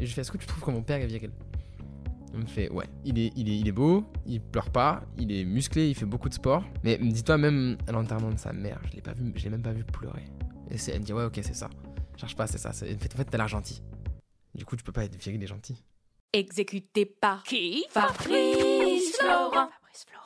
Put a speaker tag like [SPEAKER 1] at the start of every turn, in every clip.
[SPEAKER 1] Et je fais Est-ce que tu trouves que mon père est viril? Il me fait Ouais, il est, il, est, il est beau, il pleure pas, il est musclé, il fait beaucoup de sport. Mais dis-toi, même à l'enterrement de sa mère, je l'ai pas vu, je l'ai même pas vu pleurer. Et c'est- elle me dit Ouais, ok, c'est ça. Cherche pas, c'est ça. c'est- En fait, en fait, t'as l'air gentil. Du coup, tu peux pas être viril et gentil.
[SPEAKER 2] Exécuté par qui? Fabrice Florent. Fabrice Florent.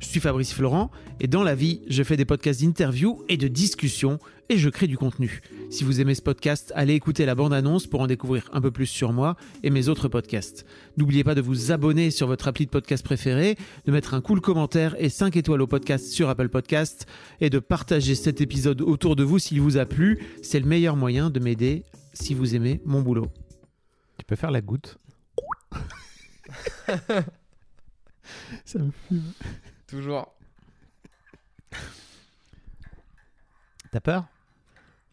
[SPEAKER 3] Je suis Fabrice Florent et dans la vie, je fais des podcasts d'interviews et de discussions et je crée du contenu. Si vous aimez ce podcast, allez écouter la bande-annonce pour en découvrir un peu plus sur moi et mes autres podcasts. N'oubliez pas de vous abonner sur votre appli de podcast préféré, de mettre un cool commentaire et 5 étoiles au podcast sur Apple Podcast et de partager cet épisode autour de vous s'il vous a plu. C'est le meilleur moyen de m'aider si vous aimez mon boulot. Tu peux faire la goutte Ça me fume.
[SPEAKER 1] Toujours.
[SPEAKER 3] T'as peur?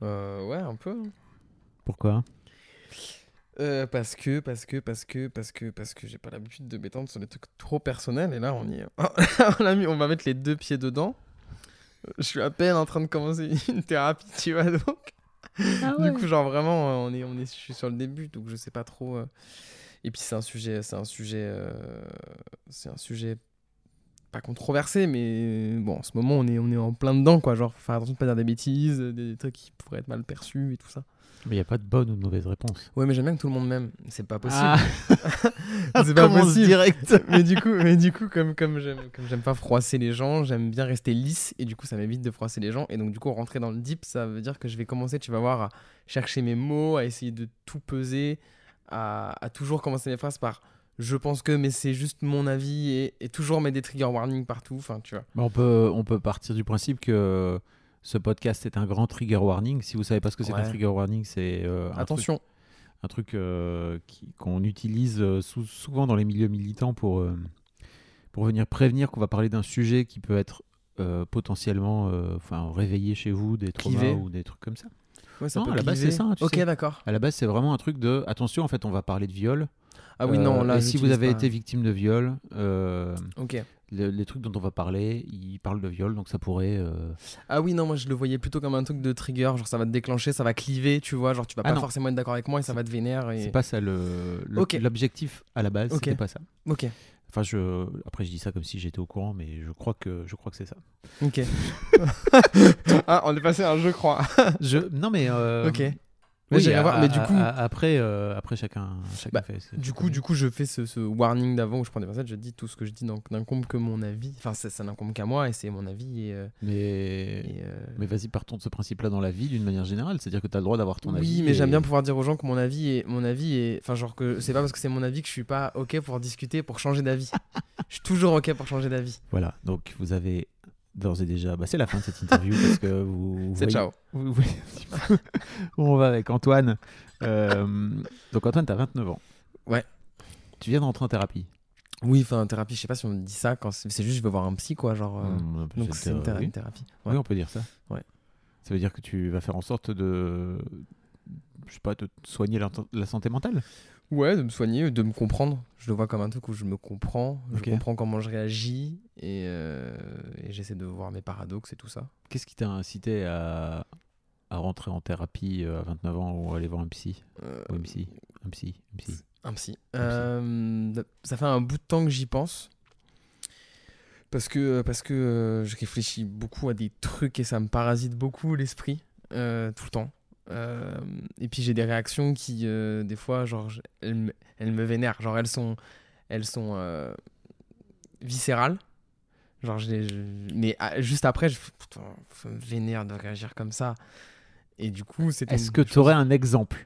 [SPEAKER 1] Euh, ouais, un peu.
[SPEAKER 3] Pourquoi?
[SPEAKER 1] Euh, parce que, parce que, parce que, parce que, parce que j'ai pas l'habitude de m'étendre sur des trucs trop personnels. Et là, on y est. on, a mis, on va mettre les deux pieds dedans. Je suis à peine en train de commencer une thérapie, tu vois, donc. Du coup, genre vraiment, euh, on est, on est, je suis sur le début, donc je sais pas trop. euh. Et puis c'est un sujet, c'est un sujet, euh, c'est un sujet pas controversé, mais bon, en ce moment, on est, on est en plein dedans, quoi. Genre, faut faire attention de pas dire des bêtises, des, des trucs qui pourraient être mal perçus et tout ça.
[SPEAKER 3] Mais il n'y a pas de bonne ou de mauvaise réponse.
[SPEAKER 1] Ouais, mais j'aime bien que tout le monde m'aime. C'est pas possible.
[SPEAKER 3] Ah.
[SPEAKER 1] c'est pas possible.
[SPEAKER 3] direct.
[SPEAKER 1] mais du coup, mais du coup, comme comme j'aime comme j'aime pas froisser les gens, j'aime bien rester lisse et du coup, ça m'évite de froisser les gens et donc du coup, rentrer dans le deep, ça veut dire que je vais commencer, tu vas voir, à chercher mes mots, à essayer de tout peser, à, à toujours commencer mes phrases par je pense que, mais c'est juste mon avis et, et toujours mettre des trigger warnings partout. Enfin, tu vois.
[SPEAKER 3] Bah, on, peut, on peut partir du principe que ce podcast est un grand trigger warning. Si vous savez pas ce que c'est
[SPEAKER 1] Ouais.
[SPEAKER 3] qu'un trigger warning, c'est euh, un
[SPEAKER 1] Attention.
[SPEAKER 3] truc, un truc euh, qui- qu'on utilise euh, sou- souvent dans les milieux militants pour, euh, pour venir prévenir qu'on va parler d'un sujet qui peut être euh, potentiellement euh, enfin, réveillé chez vous, des traumas
[SPEAKER 1] Clivé.
[SPEAKER 3] ou des trucs comme ça.
[SPEAKER 1] Ouais, ça
[SPEAKER 3] Non,
[SPEAKER 1] peut
[SPEAKER 3] à la base, c'est ça, tu
[SPEAKER 1] Ok, d'accord.
[SPEAKER 3] À la base, c'est vraiment un truc de attention, en fait, on va parler de viol.
[SPEAKER 1] Ah oui,
[SPEAKER 3] Euh,
[SPEAKER 1] non, là.
[SPEAKER 3] et si vous avez
[SPEAKER 1] pas.
[SPEAKER 3] été victime de viol, euh,
[SPEAKER 1] Ok.
[SPEAKER 3] le- les trucs dont on va parler, ils parlent de viol, donc ça pourrait. euh,
[SPEAKER 1] Ah oui, non, moi je le voyais plutôt comme un truc de trigger, genre ça va te déclencher, ça va cliver, tu vois, genre tu vas
[SPEAKER 3] Ah
[SPEAKER 1] pas
[SPEAKER 3] non.
[SPEAKER 1] forcément être d'accord avec moi et ça va te vénère. Et...
[SPEAKER 3] C'est pas ça le l'objectif à la base,
[SPEAKER 1] Ok.
[SPEAKER 3] c'était pas ça.
[SPEAKER 1] Ok,
[SPEAKER 3] Enfin, je après je dis ça comme si j'étais au courant, mais je crois que je crois que c'est ça.
[SPEAKER 1] ok. ah, on est passé à un je crois.
[SPEAKER 3] Je non mais euh,
[SPEAKER 1] ok.
[SPEAKER 3] Oui, à-
[SPEAKER 1] voir, mais du coup-
[SPEAKER 3] à- après euh, après chacun chacun
[SPEAKER 1] Bah,
[SPEAKER 3] fait. ce-
[SPEAKER 1] Du coup, du coup, je fais ce, ce warning d'avant où je prends des pincettes, je dis tout ce que je dis n'incombe que mon avis. Enfin, ça, ça n'incombe qu'à moi et c'est mon avis. Et, euh,
[SPEAKER 3] mais
[SPEAKER 1] et, euh,
[SPEAKER 3] mais vas-y partons de ce principe-là dans la vie d'une manière générale, c'est-à-dire que tu as le droit d'avoir ton
[SPEAKER 1] oui,
[SPEAKER 3] avis.
[SPEAKER 1] mais j'aime
[SPEAKER 3] et-
[SPEAKER 1] bien pouvoir dire aux gens que mon avis est mon avis est enfin genre que c'est pas parce que c'est mon avis que je suis pas ok pour discuter pour changer d'avis. je suis toujours ok pour changer d'avis.
[SPEAKER 3] Voilà, donc vous avez d'ores et déjà. Bah, c'est la fin de cette interview parce que vous.
[SPEAKER 1] C'est ciao.
[SPEAKER 3] vous voyez où on va avec Antoine. Euh, donc Antoine, tu as 29 ans.
[SPEAKER 1] Ouais.
[SPEAKER 3] Tu viens de rentrer en thérapie.
[SPEAKER 1] Oui, enfin en thérapie, je sais pas si on me dit ça quand c'est juste je veux voir un psy quoi, genre. euh,
[SPEAKER 3] Hum,
[SPEAKER 1] Donc
[SPEAKER 3] c'est-
[SPEAKER 1] une, théra-
[SPEAKER 3] oui.
[SPEAKER 1] une thérapie.
[SPEAKER 3] Oui, on peut dire ça.
[SPEAKER 1] Ouais.
[SPEAKER 3] Ça veut dire que tu vas faire en sorte de, je sais pas, de soigner la, la santé mentale?
[SPEAKER 1] Ouais, de me soigner, de me comprendre. Je le vois comme un truc où je me comprends, je comprends comment je réagis et, euh, et j'essaie de voir mes paradoxes et tout ça.
[SPEAKER 3] Qu'est-ce qui t'a incité à, à rentrer en thérapie euh, à 29 ans ou aller voir un psy
[SPEAKER 1] Euh,
[SPEAKER 3] ou psy Un psy, un psy.
[SPEAKER 1] Un psy.
[SPEAKER 3] Un psy.
[SPEAKER 1] Euh, ça fait un bout de temps que j'y pense. Parce que, parce que je réfléchis beaucoup à des trucs et ça me parasite beaucoup l'esprit tout le temps. Euh, et puis j'ai des réactions qui, euh, des fois, genre, elles, me- elles me vénèrent. Genre, elles sont, elles sont euh, viscérales. Genre, je les- je- mais ah, juste après, je, putain, me vénère de réagir comme ça. Et du coup, c'était.
[SPEAKER 3] Est-ce que tu aurais un exemple?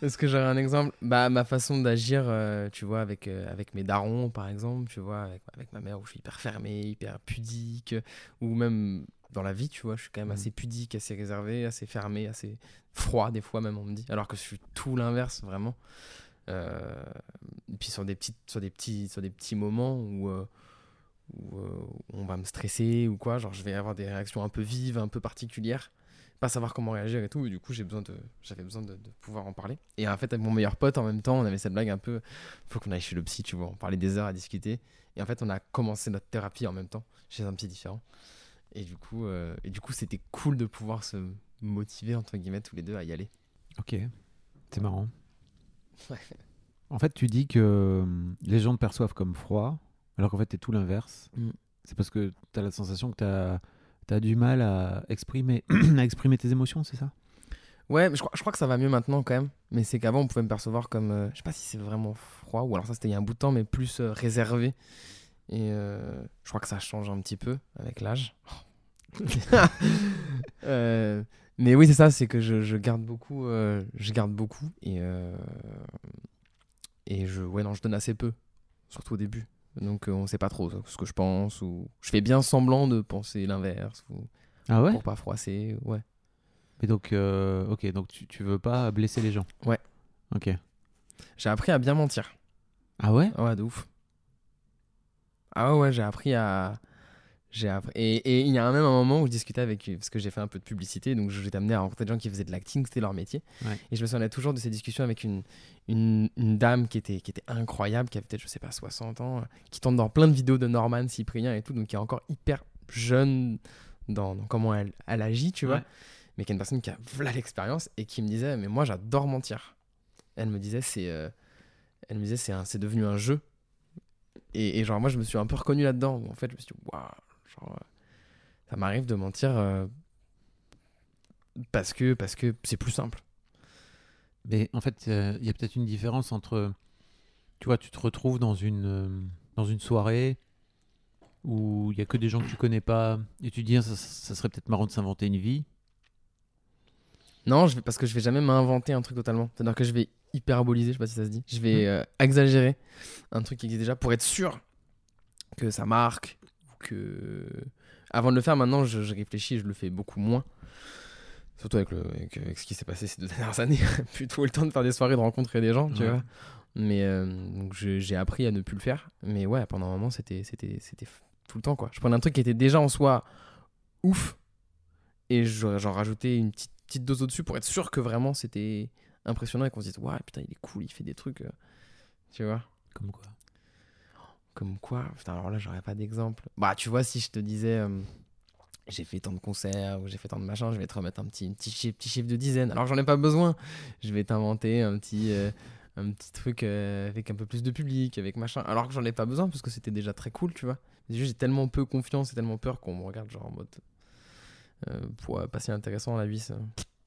[SPEAKER 1] Est-ce que j'aurais un exemple? Bah, ma façon d'agir, tu vois, avec, avec mes darons, par exemple, tu vois, avec, avec ma mère, où je suis hyper fermé, hyper pudique, ou même dans la vie, tu vois, je suis quand même
[SPEAKER 3] Mhm.
[SPEAKER 1] assez pudique, assez réservé, assez fermé, assez froid, des fois même, on me dit, alors que je suis tout l'inverse, vraiment. Euh, et puis sur des, petites, sur, des petits, sur des petits moments où, euh, où, euh, on va me stresser ou quoi, genre je vais avoir des réactions un peu vives, un peu particulières pas savoir comment réagir et tout. Et du coup, j'ai besoin de, j'avais besoin de, de pouvoir en parler. Et en fait, avec mon meilleur pote, en même temps, on avait cette blague un peu, faut qu'on aille chez le psy, tu vois. On parlait des heures à discuter. Et en fait, on a commencé notre thérapie en même temps, chez un psy différent. Et du coup, euh, et du coup, c'était cool de pouvoir se motiver entre guillemets tous les deux à y aller.
[SPEAKER 3] Ok, c'est marrant.
[SPEAKER 1] Ouais.
[SPEAKER 3] En fait, tu dis que euh, les gens te perçoivent comme froid, alors qu'en fait, t'es tout l'inverse.
[SPEAKER 1] Mm.
[SPEAKER 3] C'est parce que t'as la sensation que t'as as du mal à exprimer, à exprimer tes émotions, c'est ça?
[SPEAKER 1] Ouais, mais je crois, je crois que ça va mieux maintenant quand même. Mais c'est qu'avant, on pouvait me percevoir comme, euh, je sais pas si c'est vraiment froid ou alors ça c'était il y a un bout de temps, mais plus euh, réservé. Et euh, je crois que ça change un petit peu avec l'âge. Euh, mais oui, c'est ça, c'est que je, je garde beaucoup, euh, je garde beaucoup et euh, et je, ouais non, je donne assez peu, surtout au début. Donc on sait pas trop ce que je pense ou je fais bien semblant de penser l'inverse ou
[SPEAKER 3] Ah ouais
[SPEAKER 1] pour pas froisser. Ouais.
[SPEAKER 3] Mais donc, ok, donc tu, tu veux pas blesser les gens
[SPEAKER 1] Ouais.
[SPEAKER 3] Ok.
[SPEAKER 1] J'ai appris à bien mentir.
[SPEAKER 3] Ah ouais?
[SPEAKER 1] Ouais, de ouf. Ah ouais, j'ai appris à. J'ai appris... Et et il y a même un moment où je discutais avec. Parce que j'ai fait un peu de publicité, donc j'étais amené à rencontrer des gens qui faisaient de l'acting, c'était leur métier.
[SPEAKER 3] Ouais.
[SPEAKER 1] Et je me souviens toujours de ces discussions avec une, une, une dame qui était, qui était incroyable, qui avait peut-être, je sais pas, 60 ans, qui tombe dans plein de vidéos de Norman, Cyprien et tout, donc qui est encore hyper jeune dans, dans comment elle, elle agit, tu vois.
[SPEAKER 3] Ouais.
[SPEAKER 1] Mais qui est une personne qui a voilà l'expérience et qui me disait, mais moi j'adore mentir. Elle me disait, c'est. euh, elle me disait, c'est devenu un jeu. Et, et genre, moi, je me suis un peu reconnu là-dedans. En fait, je me suis dit, waouh, genre, euh, ça m'arrive de mentir euh, parce que parce que c'est plus simple.
[SPEAKER 3] Mais en fait, euh, il y a peut-être une différence entre, tu vois, tu te retrouves dans une, euh, dans une soirée où il y a que des gens que tu connais pas et tu te dis, ah, ça, ça serait peut-être marrant de s'inventer une vie.
[SPEAKER 1] Non, je vais, parce que je vais jamais m'inventer un truc totalement. C'est-à-dire que je vais hyperboliser, je sais pas si ça se dit. Je vais euh, exagérer un truc qui existe déjà pour être sûr que ça marque. Que... Avant de le faire, maintenant, je, je réfléchis et je le fais beaucoup moins. Surtout avec, le, avec, avec ce qui s'est passé ces deux dernières années. Plutôt le temps de faire des soirées, de rencontrer des gens, tu
[SPEAKER 3] Ouais.
[SPEAKER 1] vois. Mais euh, donc j'ai appris à ne plus le faire. Mais ouais, pendant un moment, c'était c'était tout le temps, quoi. Je prenais un truc qui était déjà en soi ouf et je- j'en rajoutais une petite, petite dose au-dessus pour être sûr que vraiment c'était impressionnant et qu'on se dise, ouais, putain, il est cool, il fait des trucs. euh, tu vois
[SPEAKER 3] Comme quoi
[SPEAKER 1] Comme quoi Putain, alors là, j'aurais pas d'exemple. Bah, tu vois, si je te disais, euh, j'ai fait tant de concerts ou j'ai fait tant de machins, je vais te remettre un petit, petit, chiffre, petit chiffre de dizaines. Alors, j'en ai pas besoin. Je vais t'inventer un petit, euh, un petit truc euh, avec un peu plus de public, avec machin. Alors que j'en ai pas besoin parce que c'était déjà très cool, tu vois. J'ai tellement peu confiance et tellement peur qu'on me regarde, genre en mode. Euh, pour, pas si intéressant à la vie, ça,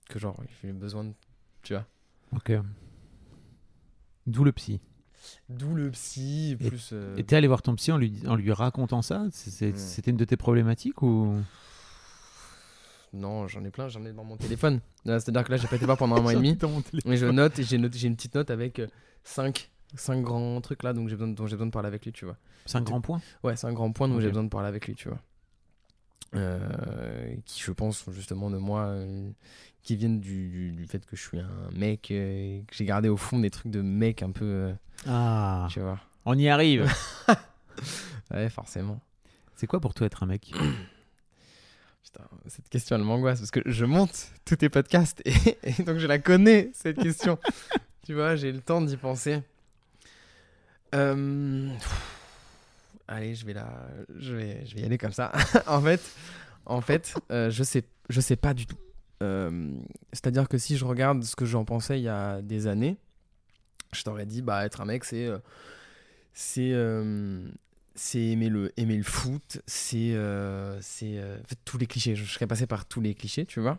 [SPEAKER 1] que genre, j'ai besoin de. Tu vois.
[SPEAKER 3] Ok. D'où le psy.
[SPEAKER 1] D'où le psy,
[SPEAKER 3] Et-
[SPEAKER 1] plus. euh,
[SPEAKER 3] Et t'es allé voir ton psy en lui, en lui racontant ça?
[SPEAKER 1] Hmm.
[SPEAKER 3] C'était une de tes problématiques ou?
[SPEAKER 1] Non, j'en ai plein, j'en ai dans mon téléphone. Là, C'est-à-dire que là, j'ai pas été voir pendant un mois et demi. Mais je note et j'ai une petite note avec 5 cinq grands trucs là donc j'ai besoin, dont j'ai besoin de parler avec lui, tu vois.
[SPEAKER 3] C'est un grand point
[SPEAKER 1] Ouais, c'est un grand point dont
[SPEAKER 3] Ok.
[SPEAKER 1] j'ai besoin de parler avec lui, tu vois. Euh, qui, je pense, sont justement de moi, euh, qui viennent du, du, du fait que je suis un mec, euh, que j'ai gardé au fond des trucs de mec un peu, euh,
[SPEAKER 3] Ah,
[SPEAKER 1] tu vois.
[SPEAKER 3] on y arrive
[SPEAKER 1] Ouais, forcément.
[SPEAKER 3] C'est quoi pour toi être un mec
[SPEAKER 1] Putain, cette question, elle m'angoisse parce que je monte tous tes podcasts et, et donc je la connais, cette question. tu vois, j'ai le temps d'y penser. Euh, pff, Allez, je vais, la... je, vais, je vais y aller comme ça. en fait, en fait euh, je, sais, je sais pas du tout. Euh, C'est-à-dire que si je regarde ce que j'en pensais il y a des années, je t'aurais dit, bah, être un mec, c'est. euh, c'est. aimer le, aimer le foot, c'est c'est tous les clichés. Je, je serais passé par tous les clichés, tu vois.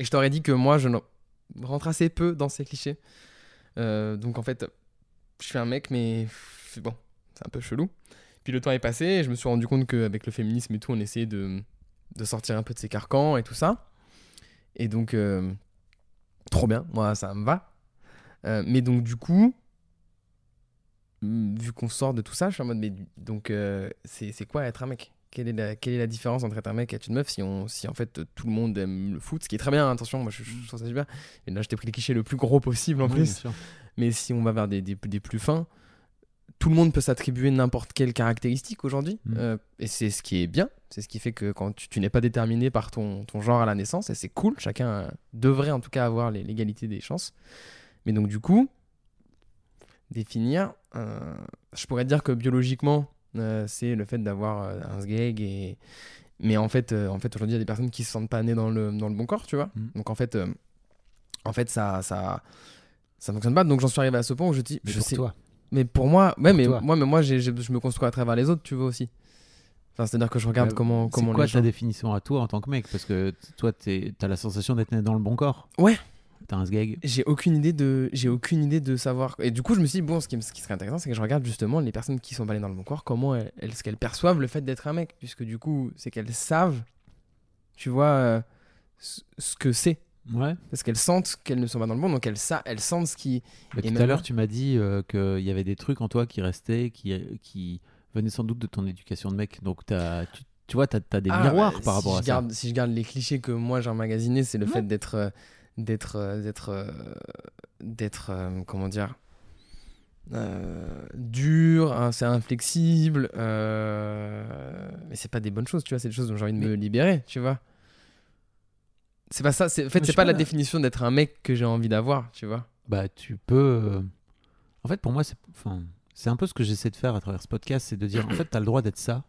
[SPEAKER 1] Et je t'aurais dit que moi, je rentre assez peu dans ces clichés. Donc en fait, je suis un mec, mais bon, c'est un peu chelou. Puis le temps est passé et je me suis rendu compte qu'avec le féminisme et tout, on essayait de, de sortir un peu de ses carcans et tout ça. Et donc, euh, trop bien, moi ça me va. Euh, mais donc, du coup, mm, vu qu'on sort de tout ça, je suis en mode, mais donc, euh, c'est quoi être un mec? Quelle est, la, quelle est la différence entre être un mec et être une meuf si, on, si en fait tout le monde aime le foot, ce qui est très bien, attention, moi je, je trouve ça super. Et là, je t'ai pris les clichés le plus gros possible en
[SPEAKER 3] Oui,
[SPEAKER 1] plus. Mais si on va vers des, des, des plus fins, tout le monde peut s'attribuer n'importe quelle caractéristique aujourd'hui.
[SPEAKER 3] Mm.
[SPEAKER 1] Euh, et c'est ce qui est bien. C'est ce qui fait que quand tu, tu n'es pas déterminé par ton, ton genre à la naissance, et c'est cool, chacun euh, devrait en tout cas avoir l'égalité des chances. Mais donc du coup, définir, euh, je pourrais dire que biologiquement, euh, c'est le fait d'avoir un sgeg et... Mais en fait, en fait aujourd'hui, il y a des personnes qui se sentent pas nées dans le, dans le bon corps, tu vois.
[SPEAKER 3] Mm.
[SPEAKER 1] Donc en fait, en fait ça, ça, ça fonctionne pas. Donc j'en suis arrivé à ce point où je dis,
[SPEAKER 3] Mais
[SPEAKER 1] je
[SPEAKER 3] pour
[SPEAKER 1] sais,
[SPEAKER 3] toi.
[SPEAKER 1] Mais pour moi, ouais,
[SPEAKER 3] Pour
[SPEAKER 1] mais
[SPEAKER 3] toi.
[SPEAKER 1] moi, mais moi, j'ai- j'ai- je me construis à travers les autres, tu vois aussi. Enfin, c'est-à-dire que je regarde
[SPEAKER 3] Euh,
[SPEAKER 1] comment,
[SPEAKER 3] C'est
[SPEAKER 1] comment
[SPEAKER 3] quoi
[SPEAKER 1] les
[SPEAKER 3] ta
[SPEAKER 1] gens-
[SPEAKER 3] définition à toi en tant que mec? Parce que toi, t'es- t'as la sensation d'être né dans le bon corps.
[SPEAKER 1] Ouais.
[SPEAKER 3] T'as un sgeg.
[SPEAKER 1] J'ai aucune idée de, j'ai aucune idée de savoir. Et du coup, je me suis dit bon, ce qui, ce qui serait intéressant, c'est que je regarde justement les personnes qui sont pas dans le bon corps, comment elles, elles- ce qu'elles perçoivent le fait d'être un mec, puisque du coup, c'est qu'elles savent, tu vois, euh, ce que c'est,
[SPEAKER 3] Ouais.
[SPEAKER 1] parce qu'elles sentent qu'elles ne sont pas dans le bon, donc elles, sa- elles sentent ce qui. Et
[SPEAKER 3] tout
[SPEAKER 1] même
[SPEAKER 3] à l'heure, tu m'as dit euh, qu'il y avait des trucs en toi qui restaient, qui, qui venaient sans doute de ton éducation de mec. Donc, t'as- tu, tu vois, tu as, des
[SPEAKER 1] Ah,
[SPEAKER 3] miroirs
[SPEAKER 1] bah,
[SPEAKER 3] par
[SPEAKER 1] si
[SPEAKER 3] rapport à
[SPEAKER 1] garde, Si je garde les clichés que moi j'ai emmagasinés, c'est le
[SPEAKER 3] Ouais.
[SPEAKER 1] fait d'être. euh, d'être. euh, d'être. euh, d'être. euh, comment dire dur, hein, c'est inflexible, mais c'est pas des bonnes choses, tu vois, c'est des choses dont j'ai envie de me libérer, tu vois. C'est pas ça, c'est, en fait, c'est pas,
[SPEAKER 3] pas,
[SPEAKER 1] la définition d'être un mec que j'ai envie d'avoir, tu vois.
[SPEAKER 3] Bah, tu peux. euh, En fait, pour moi, c'est enfin, c'est un peu ce que j'essaie de faire à travers ce podcast c'est de dire, en fait, tu as le droit d'être ça.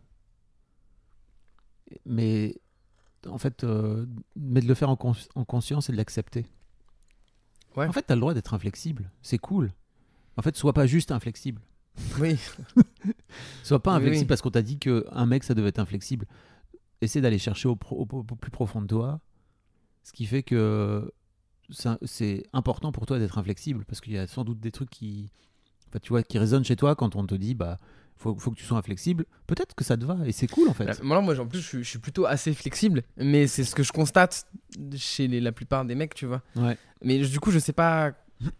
[SPEAKER 3] Mais, en fait, euh, mais de le faire en, cons- en conscience et de l'accepter.
[SPEAKER 1] Ouais.
[SPEAKER 3] En fait, tu as le droit d'être inflexible. C'est cool. En fait, sois pas juste inflexible.
[SPEAKER 1] Oui,
[SPEAKER 3] Sois pas inflexible
[SPEAKER 1] oui.
[SPEAKER 3] parce qu'on t'a dit qu'un mec, ça devait être inflexible. Essaie d'aller chercher au, pro- au- au plus profond de toi ce qui fait que c'est important pour toi d'être inflexible parce qu'il y a sans doute des trucs qui, enfin, tu vois, qui résonnent chez toi quand on te dit bah faut, faut que tu sois inflexible. Peut-être que ça te va et c'est cool en fait.
[SPEAKER 1] Là, moi, moi, en plus, je suis, je suis plutôt assez flexible, mais c'est ce que je constate chez les- la plupart des mecs, tu vois.
[SPEAKER 3] Ouais.
[SPEAKER 1] Mais du coup, je sais pas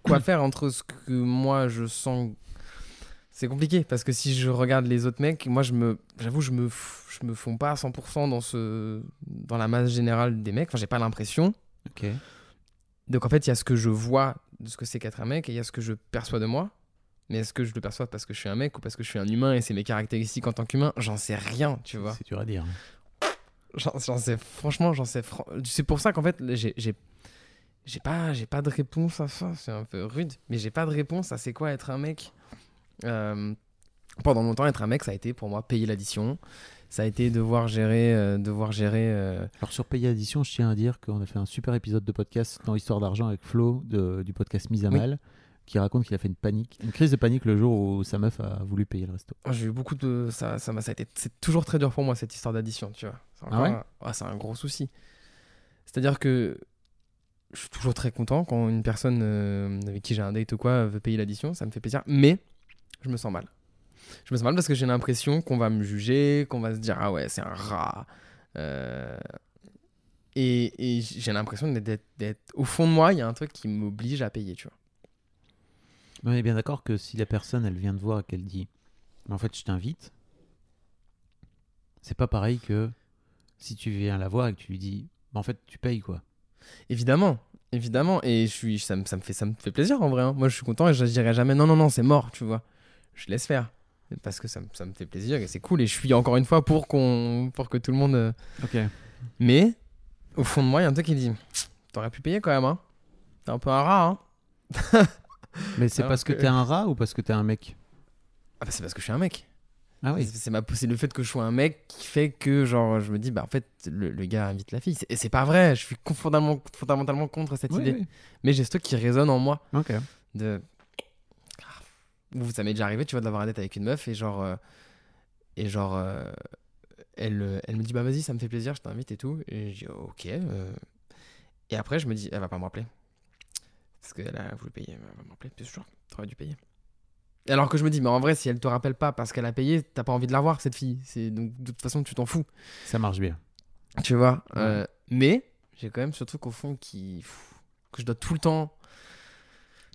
[SPEAKER 1] quoi faire entre ce que moi je sens. C'est compliqué parce que si je regarde les autres mecs, moi je me, j'avoue, je me, je me fonds pas à 100% dans ce, dans la masse générale des mecs. Enfin, j'ai pas l'impression.
[SPEAKER 3] Ok.
[SPEAKER 1] Donc en fait, il y a ce que je vois de ce que c'est qu'être un mec et il y a ce que je perçois de moi. Mais est-ce que je le perçois parce que je suis un mec ou parce que je suis un humain et c'est mes caractéristiques en tant qu'humain? J'en sais rien, tu vois.
[SPEAKER 3] C'est dur à dire.
[SPEAKER 1] J'en j'en sais, franchement, j'en sais. fran- C'est pour ça qu'en fait, j'ai. j'ai- J'ai pas, j'ai pas de réponse à ça, c'est un peu rude, mais j'ai pas de réponse à c'est quoi être un mec. Euh, pendant longtemps, être un mec, ça a été pour moi payer l'addition, ça a été devoir gérer, euh, devoir gérer. euh,
[SPEAKER 3] Alors sur Payer Addition, je tiens à dire qu'on a fait un super épisode de podcast dans Histoire d'argent avec Flo de- du podcast Mise à
[SPEAKER 1] Oui.
[SPEAKER 3] Mal, qui raconte qu'il a fait une panique, une crise de panique le jour où sa meuf a voulu payer le resto.
[SPEAKER 1] Moi, J'ai eu beaucoup de. Ça, ça, a été. C'est toujours très dur pour moi, cette histoire d'addition, tu vois. C'est
[SPEAKER 3] Ah ouais
[SPEAKER 1] un- c'est un gros souci. C'est-à-dire que je suis toujours très content quand une personne euh, avec qui j'ai un date ou quoi veut payer l'addition, ça me fait plaisir. Mais je me sens mal. Je me sens mal parce que j'ai l'impression qu'on va me juger, qu'on va se dire ah ouais, c'est un rat. Euh, Et, et j'ai l'impression d'être, Au fond de moi, il y a un truc qui m'oblige à payer, tu vois.
[SPEAKER 3] Mais on est bien d'accord que si la personne, elle vient te voir et qu'elle dit En fait, je t'invite, c'est pas pareil que si tu viens la voir et que tu lui dis Bah, En fait, tu payes quoi.
[SPEAKER 1] Évidemment, évidemment. Et je suis, ça, me, ça, me fait, ça me fait plaisir en vrai. hein. Moi, je suis content et je dirais jamais non, non, non, c'est mort, tu vois. Je laisse faire. Parce que ça, me- ça me fait plaisir et c'est cool. Et je suis encore une fois pour, qu'on, pour que tout le monde. euh,
[SPEAKER 3] Ok.
[SPEAKER 1] Mais, au fond de moi, il y a un truc qui dit T'aurais pu payer quand même, hein. T'es un peu un rat, hein.
[SPEAKER 3] Mais c'est parce que
[SPEAKER 1] que-
[SPEAKER 3] t'es un rat ou parce que t'es un mec?
[SPEAKER 1] Ah, bah, c'est parce que je suis un mec.
[SPEAKER 3] Ah oui.
[SPEAKER 1] C'est, ma, c'est le fait que je sois un mec qui fait que, genre, je me dis, bah, en fait, le, le gars invite la fille. Et c'est pas vrai. Je suis fondamentalement, fondamentalement contre cette
[SPEAKER 3] Oui,
[SPEAKER 1] idée.
[SPEAKER 3] oui.
[SPEAKER 1] Mais j'ai ce truc qui résonne en moi.
[SPEAKER 3] Ok.
[SPEAKER 1] de Ou ça m'est déjà arrivé tu vois d'avoir un date avec une meuf et genre euh, et genre euh, elle elle me dit bah vas-y ça me fait plaisir je t'invite et tout et je dis ok euh. et après je me dis elle va pas me rappeler parce qu'elle a voulu payer elle va me rappeler bien sûr t'aurais dû payer alors que je me dis mais en vrai si elle te rappelle pas parce qu'elle a payé t'as pas envie de la voir cette fille c'est donc de toute façon tu t'en fous
[SPEAKER 3] Ça marche bien.
[SPEAKER 1] Tu vois euh, Mais j'ai quand même ce truc au fond qui. pff, que je dois tout le temps.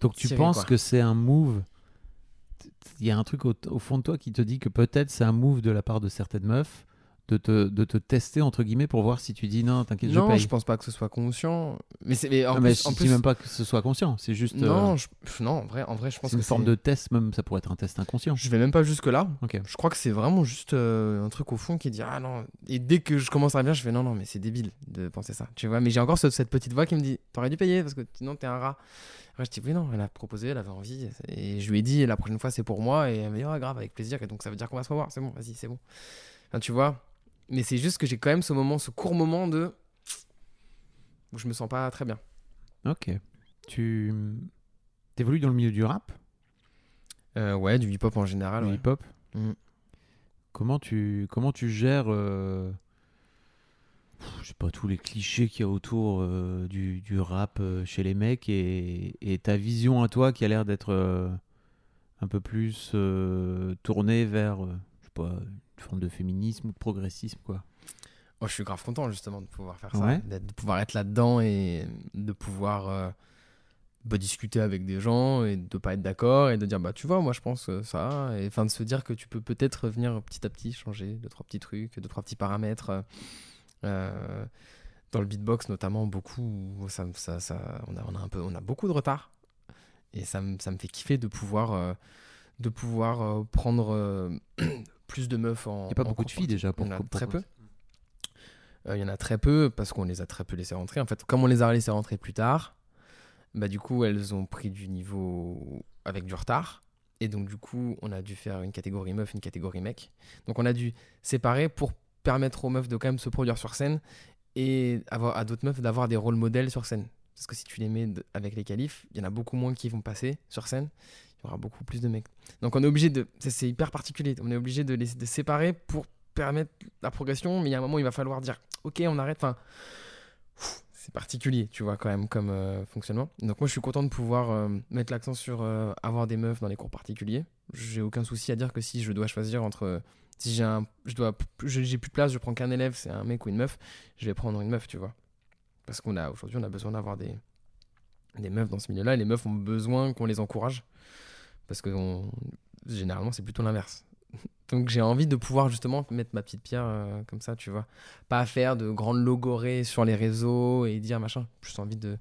[SPEAKER 3] Donc tu penses
[SPEAKER 1] quoi.
[SPEAKER 3] que c'est un move Il y a un truc au, au fond de toi qui te dit que peut-être c'est un move de la part de certaines meufs de te, de te tester entre guillemets pour voir si tu dis non, t'inquiète, je
[SPEAKER 1] non,
[SPEAKER 3] paye.
[SPEAKER 1] je pense pas que ce soit conscient. Mais c'est. mais En
[SPEAKER 3] mais
[SPEAKER 1] plus, en
[SPEAKER 3] je
[SPEAKER 1] plus-
[SPEAKER 3] dis même pas que ce soit conscient, c'est juste. euh,
[SPEAKER 1] Non, je- non, en vrai, en vrai, je pense
[SPEAKER 3] c'est une
[SPEAKER 1] que
[SPEAKER 3] forme
[SPEAKER 1] c'est-
[SPEAKER 3] de test, même ça pourrait être un test inconscient.
[SPEAKER 1] Je vais même pas jusque là.
[SPEAKER 3] Ok.
[SPEAKER 1] Je crois que c'est vraiment juste euh, un truc au fond qui dit ah non. Et dès que je commence à bien, je fais non non mais c'est débile de penser ça. Tu vois. Mais j'ai encore ce- cette petite voix qui me dit t'aurais dû payer parce que sinon t'es un rat. Après je dis oui non. Elle a proposé, elle avait envie et je lui ai dit la prochaine fois c'est pour moi et elle m'a dit ah grave avec plaisir et donc ça veut dire qu'on va se revoir. C'est bon vas-y c'est bon. Enfin, tu vois. Mais c'est juste que j'ai quand même ce moment, ce court moment de où je me sens pas très bien.
[SPEAKER 3] Ok. Tu évolues dans le milieu du rap,
[SPEAKER 1] Euh, ouais du hip hop en général.
[SPEAKER 3] du
[SPEAKER 1] ouais.
[SPEAKER 3] hip-hop?
[SPEAKER 1] Mm.
[SPEAKER 3] Comment tu comment tu gères euh, je sais pas tous les clichés qu'il y a autour euh, du, du rap euh, chez les mecs et, et ta vision à toi qui a l'air d'être euh, un peu plus tournée vers je sais pas une forme de féminisme ou de progressisme quoi.
[SPEAKER 1] Oh, je suis grave content justement de pouvoir faire
[SPEAKER 3] Ouais.
[SPEAKER 1] ça, de pouvoir être là-dedans et de pouvoir bah, discuter avec des gens et de pas être d'accord et de dire bah tu vois moi je pense ça et enfin de se dire que tu peux peut-être venir petit à petit changer deux trois petits trucs, deux trois petits paramètres. Euh, dans le beatbox notamment beaucoup ça, ça, ça- on a on a un peu on a beaucoup de retard et ça me fait kiffer de pouvoir euh, de pouvoir euh, prendre plus de meufs en
[SPEAKER 3] Il y a pas beaucoup de filles déjà pour
[SPEAKER 1] en a
[SPEAKER 3] pour-
[SPEAKER 1] très
[SPEAKER 3] pour-
[SPEAKER 1] peu. Il y en a très peu parce qu'on les a très peu laissés rentrer. En fait, comme on les a laissés rentrer plus tard, bah du coup elles ont pris du niveau avec du retard. Et donc du coup on a dû faire une catégorie meuf, une catégorie mec. Donc on a dû séparer pour permettre aux meufs de quand même se produire sur scène et avoir à d'autres meufs d'avoir des rôles modèles sur scène. Parce que si tu les mets avec les qualifs, il y en a beaucoup moins qui vont passer sur scène. Il y aura beaucoup plus de mecs. Donc on est obligé de... c'est- hyper particulier. On est obligé de les de séparer pour permettre la progression. Mais il y a un moment, il va falloir dire, ok, on arrête. Enfin, c'est particulier, tu vois, quand même, comme euh, fonctionnement. Donc moi, je suis content de pouvoir euh, mettre l'accent sur euh, avoir des meufs dans les cours particuliers. J'ai aucun souci à dire que si je dois choisir entre... Si j'ai un, je dois, j'ai plus de place, je prends qu'un élève, c'est un mec ou une meuf, je vais prendre une meuf, tu vois. Parce qu'on a aujourd'hui, on a besoin d'avoir des, des meufs dans ce milieu-là. Et les meufs ont besoin qu'on les encourage. Parce que généralement, c'est plutôt l'inverse. Donc j'ai envie de pouvoir justement mettre ma petite pierre euh, comme ça, tu vois. Pas faire de grandes logorées sur les réseaux et dire machin. Juste envie de,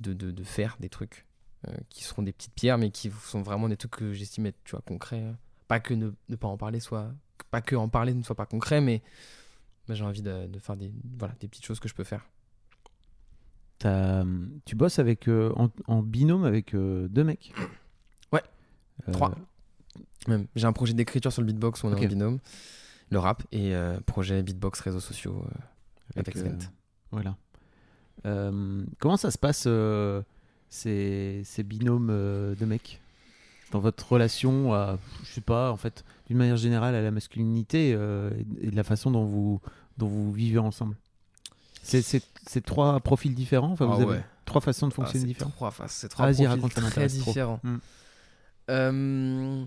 [SPEAKER 1] de, de, faire des trucs euh, qui seront des petites pierres, mais qui sont vraiment des trucs que j'estime être, tu vois, concrets. Pas que ne pas en parler soit... Pas que en parler ne soit pas concret, mais, mais j'ai envie de, de faire des, voilà, des petites choses que je peux faire.
[SPEAKER 3] T'as, hum, tu bosses avec euh, en, en binôme avec euh, deux mecs?
[SPEAKER 1] Ouais.
[SPEAKER 3] Euh,
[SPEAKER 1] Trois. Même. J'ai un projet d'écriture sur le beatbox où on est en binôme, le rap, et euh, projet beatbox réseaux sociaux euh, avec,
[SPEAKER 3] euh. Voilà. Euh, comment ça se passe euh, ces, ces binômes euh, de mecs? Dans votre relation à, je sais pas, en fait, d'une manière générale à la masculinité euh, et de la façon dont vous dont vous vivez ensemble. C'est trois profils différents. Enfin,
[SPEAKER 1] Ah
[SPEAKER 3] vous avez
[SPEAKER 1] ouais.
[SPEAKER 3] trois façons de
[SPEAKER 1] Ah,
[SPEAKER 3] fonctionner
[SPEAKER 1] c'est
[SPEAKER 3] différentes.
[SPEAKER 1] trois c'est trois
[SPEAKER 3] Ah, vas-y,
[SPEAKER 1] profils très différents.
[SPEAKER 3] Mm.
[SPEAKER 1] Euh,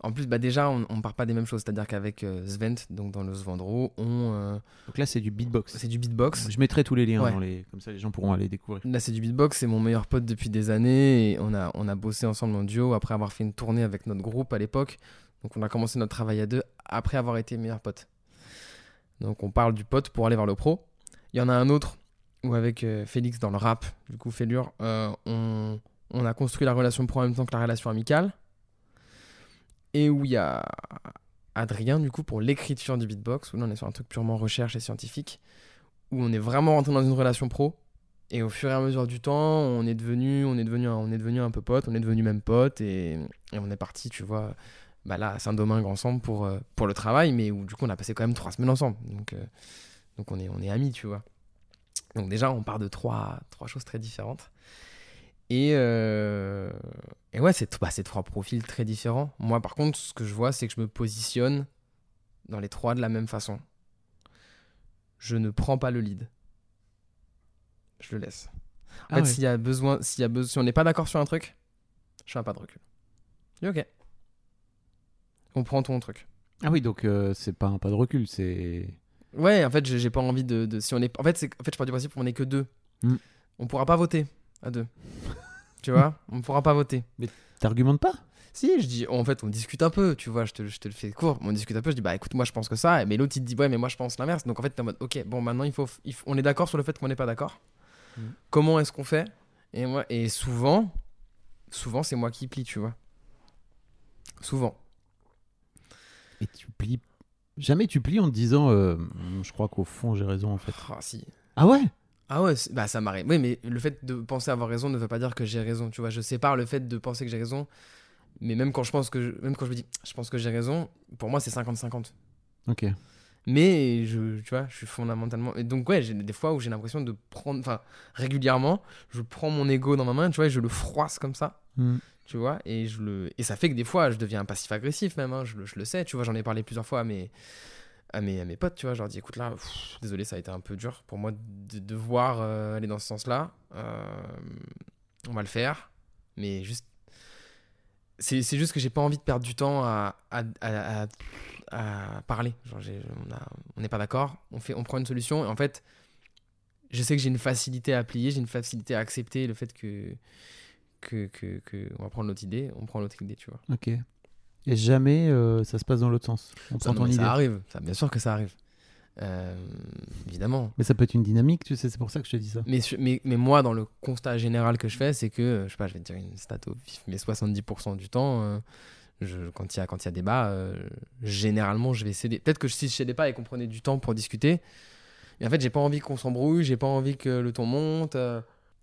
[SPEAKER 1] en plus, bah déjà, on, on part pas des mêmes choses. C'est-à-dire qu'avec euh, Svent, donc dans le Svendro, on, euh,
[SPEAKER 3] Donc là, c'est du beatbox.
[SPEAKER 1] c'est du beatbox.
[SPEAKER 3] Je mettrai tous les liens
[SPEAKER 1] Ouais.
[SPEAKER 3] dans les, comme ça les gens pourront aller découvrir.
[SPEAKER 1] Là, c'est du beatbox. C'est mon meilleur pote depuis des années. Et on a, on a bossé ensemble en duo après avoir fait une tournée avec notre groupe à l'époque. Donc, on a commencé notre travail à deux après avoir été meilleurs potes. Donc, on parle du pote pour aller vers le pro. Il y en a un autre où, avec euh, Félix dans le rap, du coup, Félure, euh, on, on a construit la relation pro en même temps que la relation amicale. Et où il y a Adrien, du coup, pour l'écriture du beatbox, où là, on est sur un truc purement recherche et scientifique, où on est vraiment rentré dans une relation pro. Et au fur et à mesure du temps, on est devenu, on est devenu, on est devenu un peu potes, on est devenu même potes et, on est parti, tu vois, bah là à Saint-Domingue ensemble pour, euh, pour le travail, mais où du coup on a passé quand même trois semaines ensemble, donc, euh, on est, amis, tu vois. Donc déjà on part de trois choses très différentes. Et, euh, et ouais, c'est bah, trois profils très différents. Moi par contre, ce que je vois, c'est que je me positionne dans les trois de la même façon. Je ne prends pas le lead. Je le laisse. En
[SPEAKER 3] Ah
[SPEAKER 1] fait,
[SPEAKER 3] ouais.
[SPEAKER 1] s'il y a besoin, s'il y a besoin, si on n'est pas d'accord sur un truc, je fais un pas de recul. Ok. On prend ton truc.
[SPEAKER 3] Ah oui, donc euh, c'est pas un pas de recul, c'est
[SPEAKER 1] Ouais, en fait, j'ai pas envie de, de- si on est, en fait, en fait, je pars du principe qu'on est que deux.
[SPEAKER 3] Mm.
[SPEAKER 1] On pourra pas voter à deux. tu vois, on pourra pas voter.
[SPEAKER 3] T'argumentes pas?
[SPEAKER 1] Si, je dis, en fait, on discute un peu, tu vois, je te, je te le fais court, on discute un peu, je dis, bah écoute, moi je pense que ça, mais l'autre il te dit, ouais, mais moi je pense l'inverse. Donc en fait, t'es en mode, ok, bon, maintenant il faut, il faut- on est d'accord sur le fait qu'on n'est pas d'accord.
[SPEAKER 3] Mm.
[SPEAKER 1] Comment est-ce qu'on fait? Et moi, et souvent, souvent c'est moi qui plie, tu vois. Souvent.
[SPEAKER 3] Et tu plies. Jamais tu plies en te disant euh, Je crois qu'au fond, j'ai raison en fait.
[SPEAKER 1] Ah si.
[SPEAKER 3] Ah ouais?
[SPEAKER 1] Ah ouais, bah ça m'arrive. Oui, mais le fait de penser avoir raison ne veut pas dire que j'ai raison, tu vois. Je sépare le fait de penser que j'ai raison, mais même quand je pense que, je- même quand je me dis, je pense que j'ai raison, pour moi c'est 50-50.
[SPEAKER 3] Ok.
[SPEAKER 1] Mais je, tu vois, je suis fondamentalement. Et donc, ouais, j'ai des fois où j'ai l'impression de prendre. Enfin, régulièrement, je prends mon ego dans ma main, tu vois, et je le froisse comme ça,
[SPEAKER 3] Hmm.
[SPEAKER 1] tu vois, et, je le... et ça fait que des fois, je deviens passif-agressif même, hein, je, le, je le sais, tu vois, j'en ai parlé plusieurs fois mes, à mes, à mes potes, tu vois, je leur dis, écoute là, désolé, ça a été un peu dur pour moi de devoir euh, aller dans ce sens-là. Euh, on va le faire, mais juste. C'est juste que j'ai pas envie de perdre du temps à, à, parler. Genre, on n'est pas d'accord, on, fait, on prend une solution, et en fait, je sais que j'ai une facilité à plier, j'ai une facilité à accepter le fait que, que, que, que on va prendre l'autre idée, on prend l'autre idée, tu vois.
[SPEAKER 3] Ok. Et jamais euh, ça se passe dans l'autre sens. On
[SPEAKER 1] Ça,
[SPEAKER 3] prend
[SPEAKER 1] non,
[SPEAKER 3] ton
[SPEAKER 1] mais
[SPEAKER 3] idée.
[SPEAKER 1] ça arrive, ça, bien sûr que ça arrive. Euh, évidemment.
[SPEAKER 3] Mais ça peut être une dynamique, tu sais, c'est pour ça que je te dis ça.
[SPEAKER 1] Mais, su- mais, mais moi, dans le constat général que je fais, c'est que, je sais pas, je vais te dire une stat au vif, mais 70% du temps, euh, je, quand il y a, y a débat, euh, généralement, je vais céder. Peut-être que si je cédais pas et qu'on prenait du temps pour discuter, mais en fait, j'ai pas envie qu'on s'embrouille, j'ai pas envie que le ton monte.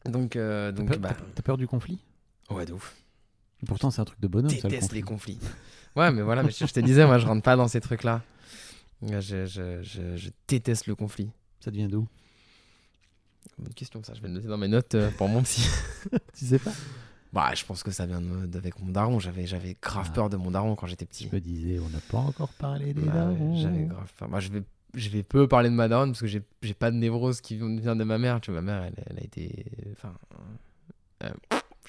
[SPEAKER 1] donc, euh,
[SPEAKER 3] T'as
[SPEAKER 1] donc
[SPEAKER 3] peur,
[SPEAKER 1] bah,
[SPEAKER 3] peur du conflit?
[SPEAKER 1] Ouais, de ouf.
[SPEAKER 3] Et Pourtant, c'est un truc de bonhomme, ça, le
[SPEAKER 1] déteste
[SPEAKER 3] conflit.
[SPEAKER 1] les conflits. Ouais, mais voilà, mais je, je te disais, moi, je rentre pas dans ces trucs-là. Je, je, je, je déteste le conflit.
[SPEAKER 3] Ça devient d'où
[SPEAKER 1] Bonne question, ça. Je vais le noter dans mes notes euh, pour mon psy.
[SPEAKER 3] Tu sais pas?
[SPEAKER 1] Bah, je pense que ça vient d'avec mon daron. J'avais, j'avais grave
[SPEAKER 3] Ah.
[SPEAKER 1] peur de mon daron quand j'étais petit.
[SPEAKER 3] Je me disais, on n'a pas encore parlé des
[SPEAKER 1] Bah,
[SPEAKER 3] darons.
[SPEAKER 1] j'avais grave peur. Moi, je vais, je vais peu parler de ma daronne parce que j'ai, j'ai pas de névrose qui vient vient de ma mère. Tu vois, ma mère, elle, elle a été. Enfin. euh,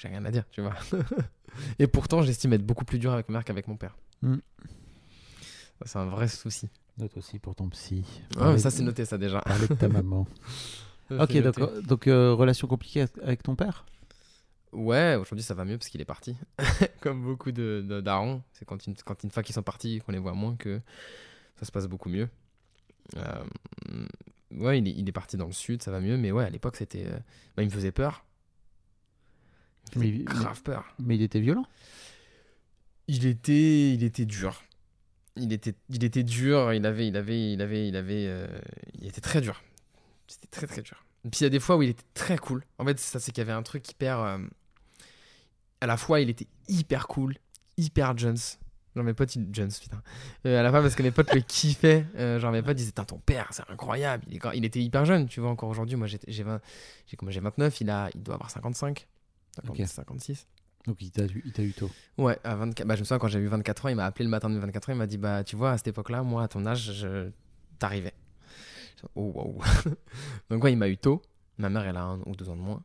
[SPEAKER 1] j'ai rien à dire, tu vois. Et pourtant, j'estime être beaucoup plus dur avec ma mère qu'avec mon père.
[SPEAKER 3] Mm.
[SPEAKER 1] C'est un vrai souci.
[SPEAKER 3] Note aussi pour ton psy. Parler
[SPEAKER 1] mais ça, c'est noté, ça déjà.
[SPEAKER 3] De ta maman. Ok, donc, euh, donc euh, relation compliquée avec- avec ton père?
[SPEAKER 1] Ouais, aujourd'hui ça va mieux parce qu'il est parti. Comme beaucoup de, de darons, c'est quand une, quand une fois qu'ils sont partis qu'on les voit moins que ça se passe beaucoup mieux. Euh, ouais, il est, il est parti dans le sud, ça va mieux, mais ouais, à l'époque c'était. bah, il me faisait peur.
[SPEAKER 3] Mais
[SPEAKER 1] grave peur.
[SPEAKER 3] Mais il était violent
[SPEAKER 1] Il était, il était dur. Il était, il était dur. Il avait, il avait, il avait, il avait, euh, il était très dur. C'était très très dur. Et puis il y a des fois où il était très cool. En fait, ça c'est qu'il y avait un truc hyper. euh, à la fois, il était hyper cool, hyper Jones. Genre mes potes, ils Jones, putain. Euh, à la fois parce que mes potes le kiffaient. Euh, genre mes potes disaient, ton père, c'est incroyable. Il, est il était hyper jeune, tu vois. Encore aujourd'hui, moi j'ai 20 j'ai comment j'ai 29, il a, il doit avoir 55, 50,
[SPEAKER 3] Ok.
[SPEAKER 1] 56.
[SPEAKER 3] Donc il t'a eu, tôt.
[SPEAKER 1] Ouais, à 24, bah, je me souviens quand j'ai eu 24 ans, il m'a appelé le matin de mes 24 ans, il m'a dit Bah, tu vois, à cette époque-là, moi, à ton âge, je... t'arrivais. Oh, wow. Donc, ouais, il m'a eu tôt. Ma mère, elle a un ou deux ans de moins.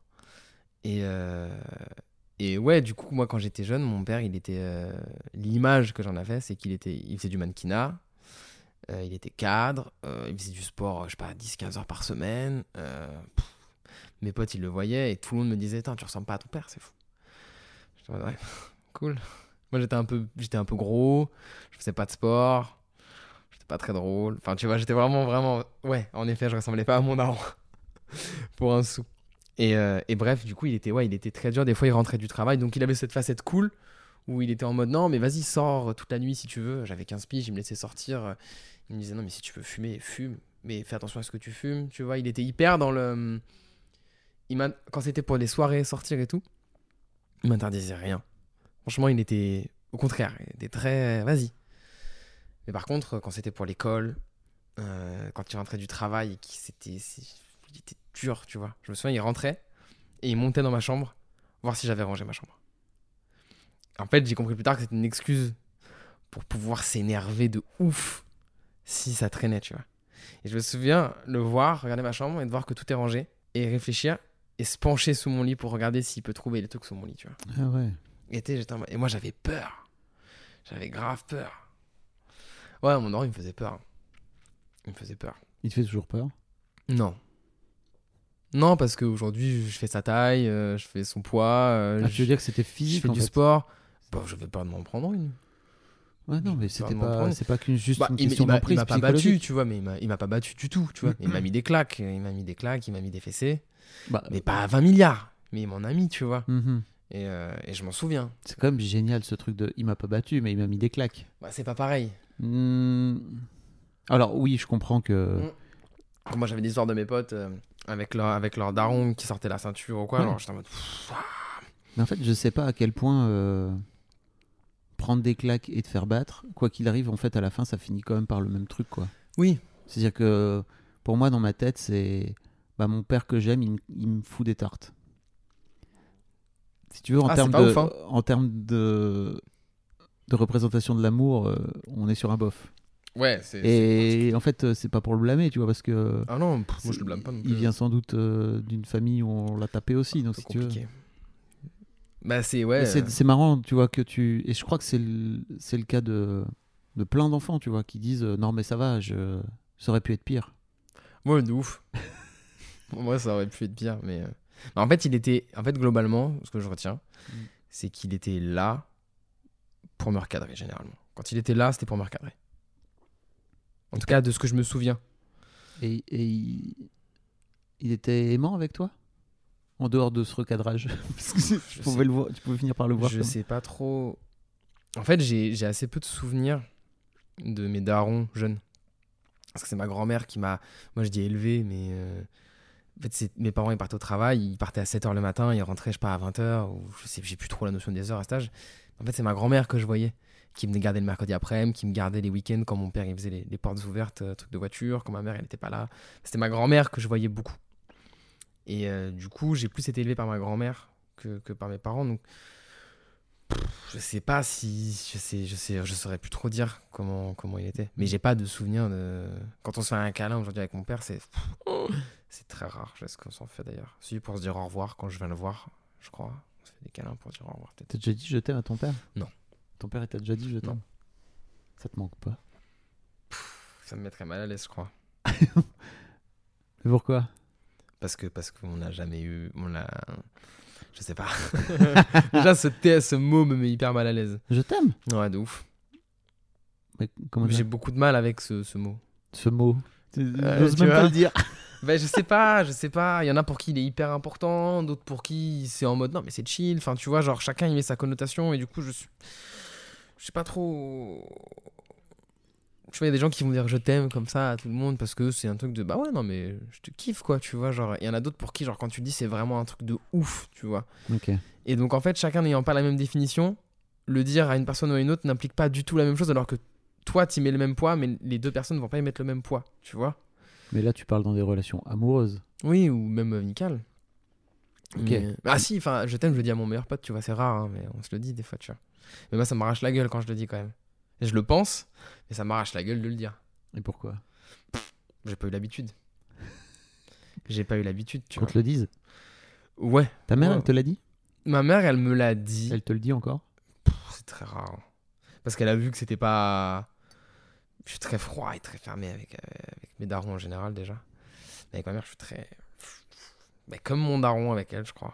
[SPEAKER 1] Et, euh, et ouais, du coup, moi, quand j'étais jeune, mon père, il était. euh, L'image que j'en avais, c'est qu'il était... il faisait du mannequinat, euh, il était cadre, il faisait du sport, je sais pas, 10-15 heures par semaine. pff. Mes potes, ils le voyaient et tout le monde me disait tu ressembles pas à ton père, c'est fou. Mode, ouais, cool. Moi, j'étais un peu, j'étais un peu gros, je faisais pas de sport, j'étais pas très drôle. Enfin, tu vois, j'étais vraiment, vraiment, ouais, en effet, je ressemblais pas à mon daron pour un sou. Et, euh, et bref, du coup, il était, ouais, il était très dur. Des fois, il rentrait du travail, donc il avait cette facette cool où il était en mode non, mais vas-y, sors toute la nuit si tu veux. J'avais 15 piges, il me laissait sortir. Il me disait non, mais si tu veux fumer, fume, mais fais attention à ce que tu fumes. Tu vois, il était hyper dans le. Il quand c'était pour les soirées, sortir et tout, il m'interdisait rien. Franchement, il était. Au contraire, il était très. Vas-y. Mais par contre, quand c'était pour l'école, euh, quand tu rentrais du travail, c'était, il était dur, tu vois. Je me souviens, il rentrait et il montait dans ma chambre, voir si j'avais rangé ma chambre. En fait, j'ai compris plus tard que c'était une excuse pour pouvoir s'énerver de ouf si ça traînait, tu vois. Et je me souviens le voir, regarder ma chambre et de voir que tout est rangé et réfléchir et se pencher sous mon lit pour regarder s'il peut trouver les trucs sous mon lit, tu vois.
[SPEAKER 3] Ah ouais.
[SPEAKER 1] Et, et moi, j'avais peur. J'avais grave peur. Ouais, mon daron, il me faisait peur. Il me faisait peur.
[SPEAKER 3] Il te fait toujours peur?
[SPEAKER 1] Non. Non, parce qu'aujourd'hui, je fais sa taille, euh, je fais son poids, euh,
[SPEAKER 3] Ah,
[SPEAKER 1] je,
[SPEAKER 3] tu veux dire que c'était
[SPEAKER 1] je
[SPEAKER 3] physique
[SPEAKER 1] fais
[SPEAKER 3] en
[SPEAKER 1] du
[SPEAKER 3] fait?
[SPEAKER 1] sport? Bon, je vais pas m'en prendre une.
[SPEAKER 3] Ouais, non, mais c'était pas, c'est pas qu'une juste
[SPEAKER 1] Bah,
[SPEAKER 3] une
[SPEAKER 1] il,
[SPEAKER 3] question
[SPEAKER 1] m'a- il
[SPEAKER 3] d'emprise
[SPEAKER 1] m'a pas battu, tu vois, mais il m'a- pas battu du tout, tu vois. Il m'a mis des claques, il m'a mis des claques, il m'a mis des fessées.
[SPEAKER 3] Bah,
[SPEAKER 1] Mais pas à 20 milliards, mais il m'en a mis, tu vois.
[SPEAKER 3] mhm.
[SPEAKER 1] Et, euh, et je m'en souviens.
[SPEAKER 3] C'est quand même génial ce truc de il m'a pas battu, mais il m'a mis des claques.
[SPEAKER 1] Bah, c'est pas pareil.
[SPEAKER 3] Hmm. Alors oui, je comprends que.
[SPEAKER 1] Mm. Moi, j'avais des histoires de mes potes euh, avec, leur, avec leur daron qui sortait la ceinture ou quoi.
[SPEAKER 3] Ouais.
[SPEAKER 1] Alors, j'étais en mode. pff,
[SPEAKER 3] Mais en fait, je sais pas à quel point euh, prendre des claques et te faire battre, quoi qu'il arrive, en fait, à la fin, ça finit quand même par le même truc, quoi.
[SPEAKER 1] Oui.
[SPEAKER 3] C'est-à-dire que pour moi, dans ma tête, c'est bah, mon père que j'aime, il, me- il me fout des tartes. Si tu veux, en
[SPEAKER 1] Ah,
[SPEAKER 3] termes de,
[SPEAKER 1] ouf, hein.
[SPEAKER 3] en termes de, de représentation de l'amour, euh, on est sur un bof.
[SPEAKER 1] Ouais, c'est.
[SPEAKER 3] Et en fait, euh, c'est pas pour le blâmer, tu vois, parce que
[SPEAKER 1] Ah non, pff, moi, je le blâme pas non plus.
[SPEAKER 3] il vient sans doute euh, d'une famille où on l'a tapé aussi, donc
[SPEAKER 1] C'est
[SPEAKER 3] si tu veux.
[SPEAKER 1] Bah, c'est. Ouais.
[SPEAKER 3] C'est
[SPEAKER 1] euh,
[SPEAKER 3] c'est marrant, tu vois, que tu. Et je crois que c'est le, c'est le cas de, de plein d'enfants, tu vois, qui disent euh, Non, mais ça va, je... ça aurait pu être pire.
[SPEAKER 1] Ouais, de ouf. Moi, ça aurait pu être pire, mais. euh, mais en fait, il était. En fait, globalement, ce que je retiens,
[SPEAKER 3] Mm.
[SPEAKER 1] c'est qu'il était là pour me recadrer, généralement. Quand il était là, c'était pour me recadrer. En tout cas, de ce que je me souviens.
[SPEAKER 3] Et, et il... il était aimant avec toi? En dehors de ce recadrage Parce que tu, pouvais le voir, tu pouvais finir par le voir.
[SPEAKER 1] Je
[SPEAKER 3] comme-
[SPEAKER 1] sais pas trop. En fait, j'ai assez peu de souvenirs de mes darons jeunes. Parce que c'est ma grand-mère qui m'a. Moi, je dis élevé, mais. euh, En fait, mes parents, ils partaient au travail, ils partaient à 7h le matin, ils rentraient, je sais pas, à 20h, ou je sais, j'ai plus trop la notion des heures à cet âge. En fait, c'est ma grand-mère que je voyais, qui me gardait le mercredi après-midi, qui me gardait les week-ends quand mon père, il faisait les, les portes ouvertes, euh, trucs de voiture, quand ma mère, elle n'était pas là. C'était ma grand-mère que je voyais beaucoup. Et euh, du coup, j'ai plus été élevé par ma grand-mère que, que par mes parents, donc je sais pas si je sais je sais je saurais plus trop dire comment comment il était. Mais j'ai pas de souvenir de quand on se fait un câlin aujourd'hui avec mon père c'est c'est très rare je sais ce qu'on s'en fait d'ailleurs. Si pour se dire au revoir quand je viens le voir je crois. On se fait des câlins pour dire au revoir peut-être.
[SPEAKER 3] T'as déjà dit je t'aime à ton père?
[SPEAKER 1] Non.
[SPEAKER 3] Ton père, il t'a déjà dit je t'aime? Ça te manque pas?
[SPEAKER 1] Ça me mettrait mal à l'aise je crois.
[SPEAKER 3] Mais pourquoi?
[SPEAKER 1] Parce que parce qu'on n'a jamais eu on l'a je sais pas déjà ce ce mot me met hyper mal à l'aise
[SPEAKER 3] Je t'aime
[SPEAKER 1] ouais de ouf j'ai beaucoup de mal avec ce, ce mot
[SPEAKER 3] Ce mot.
[SPEAKER 1] Euh,
[SPEAKER 3] J'ose
[SPEAKER 1] tu
[SPEAKER 3] même pas le dire.
[SPEAKER 1] Ben, je sais pas, je sais pas. Il y en a pour qui il est hyper important, d'autres pour qui c'est en mode non, mais c'est chill. Enfin, tu vois, genre chacun il met sa connotation et du coup, je suis. Je sais pas trop. Tu vois, il y a des gens qui vont dire je t'aime comme ça à tout le monde parce que c'est un truc de bah ouais, non, mais je te kiffe quoi, tu vois. Genre, il y en a d'autres pour qui, genre, quand tu le dis, c'est vraiment un truc de ouf, tu vois.
[SPEAKER 3] Ok.
[SPEAKER 1] Et donc, en fait, chacun n'ayant pas la même définition, le dire à une personne ou à une autre n'implique pas du tout la même chose alors que toi, tu mets le même poids, mais les deux personnes vont pas y mettre le même poids, tu vois.
[SPEAKER 3] Mais là, tu parles dans des relations amoureuses.
[SPEAKER 1] Oui, ou même euh, amical.
[SPEAKER 3] Ok.
[SPEAKER 1] Mais- Ah si, enfin, je t'aime, je le dis à mon meilleur pote, tu vois, c'est rare, hein, mais on se le dit des fois, tu vois. Mais moi, ça m'arrache la gueule quand je le dis quand même. Je le pense, mais ça m'arrache la gueule de le dire.
[SPEAKER 3] Et pourquoi?
[SPEAKER 1] J'ai pas eu l'habitude. J'ai pas eu l'habitude, tu
[SPEAKER 3] Qu'on te le dise?
[SPEAKER 1] Ouais.
[SPEAKER 3] Ta mère,
[SPEAKER 1] Ouais.
[SPEAKER 3] elle te l'a dit?
[SPEAKER 1] Ma mère, elle me l'a dit.
[SPEAKER 3] Elle te le dit encore?
[SPEAKER 1] C'est très rare. hein. Parce qu'elle a vu que c'était pas. Je suis très froid et très fermé avec, euh, avec mes darons en général déjà. Mais avec ma mère, je suis très. Mais comme mon daron avec elle, je crois.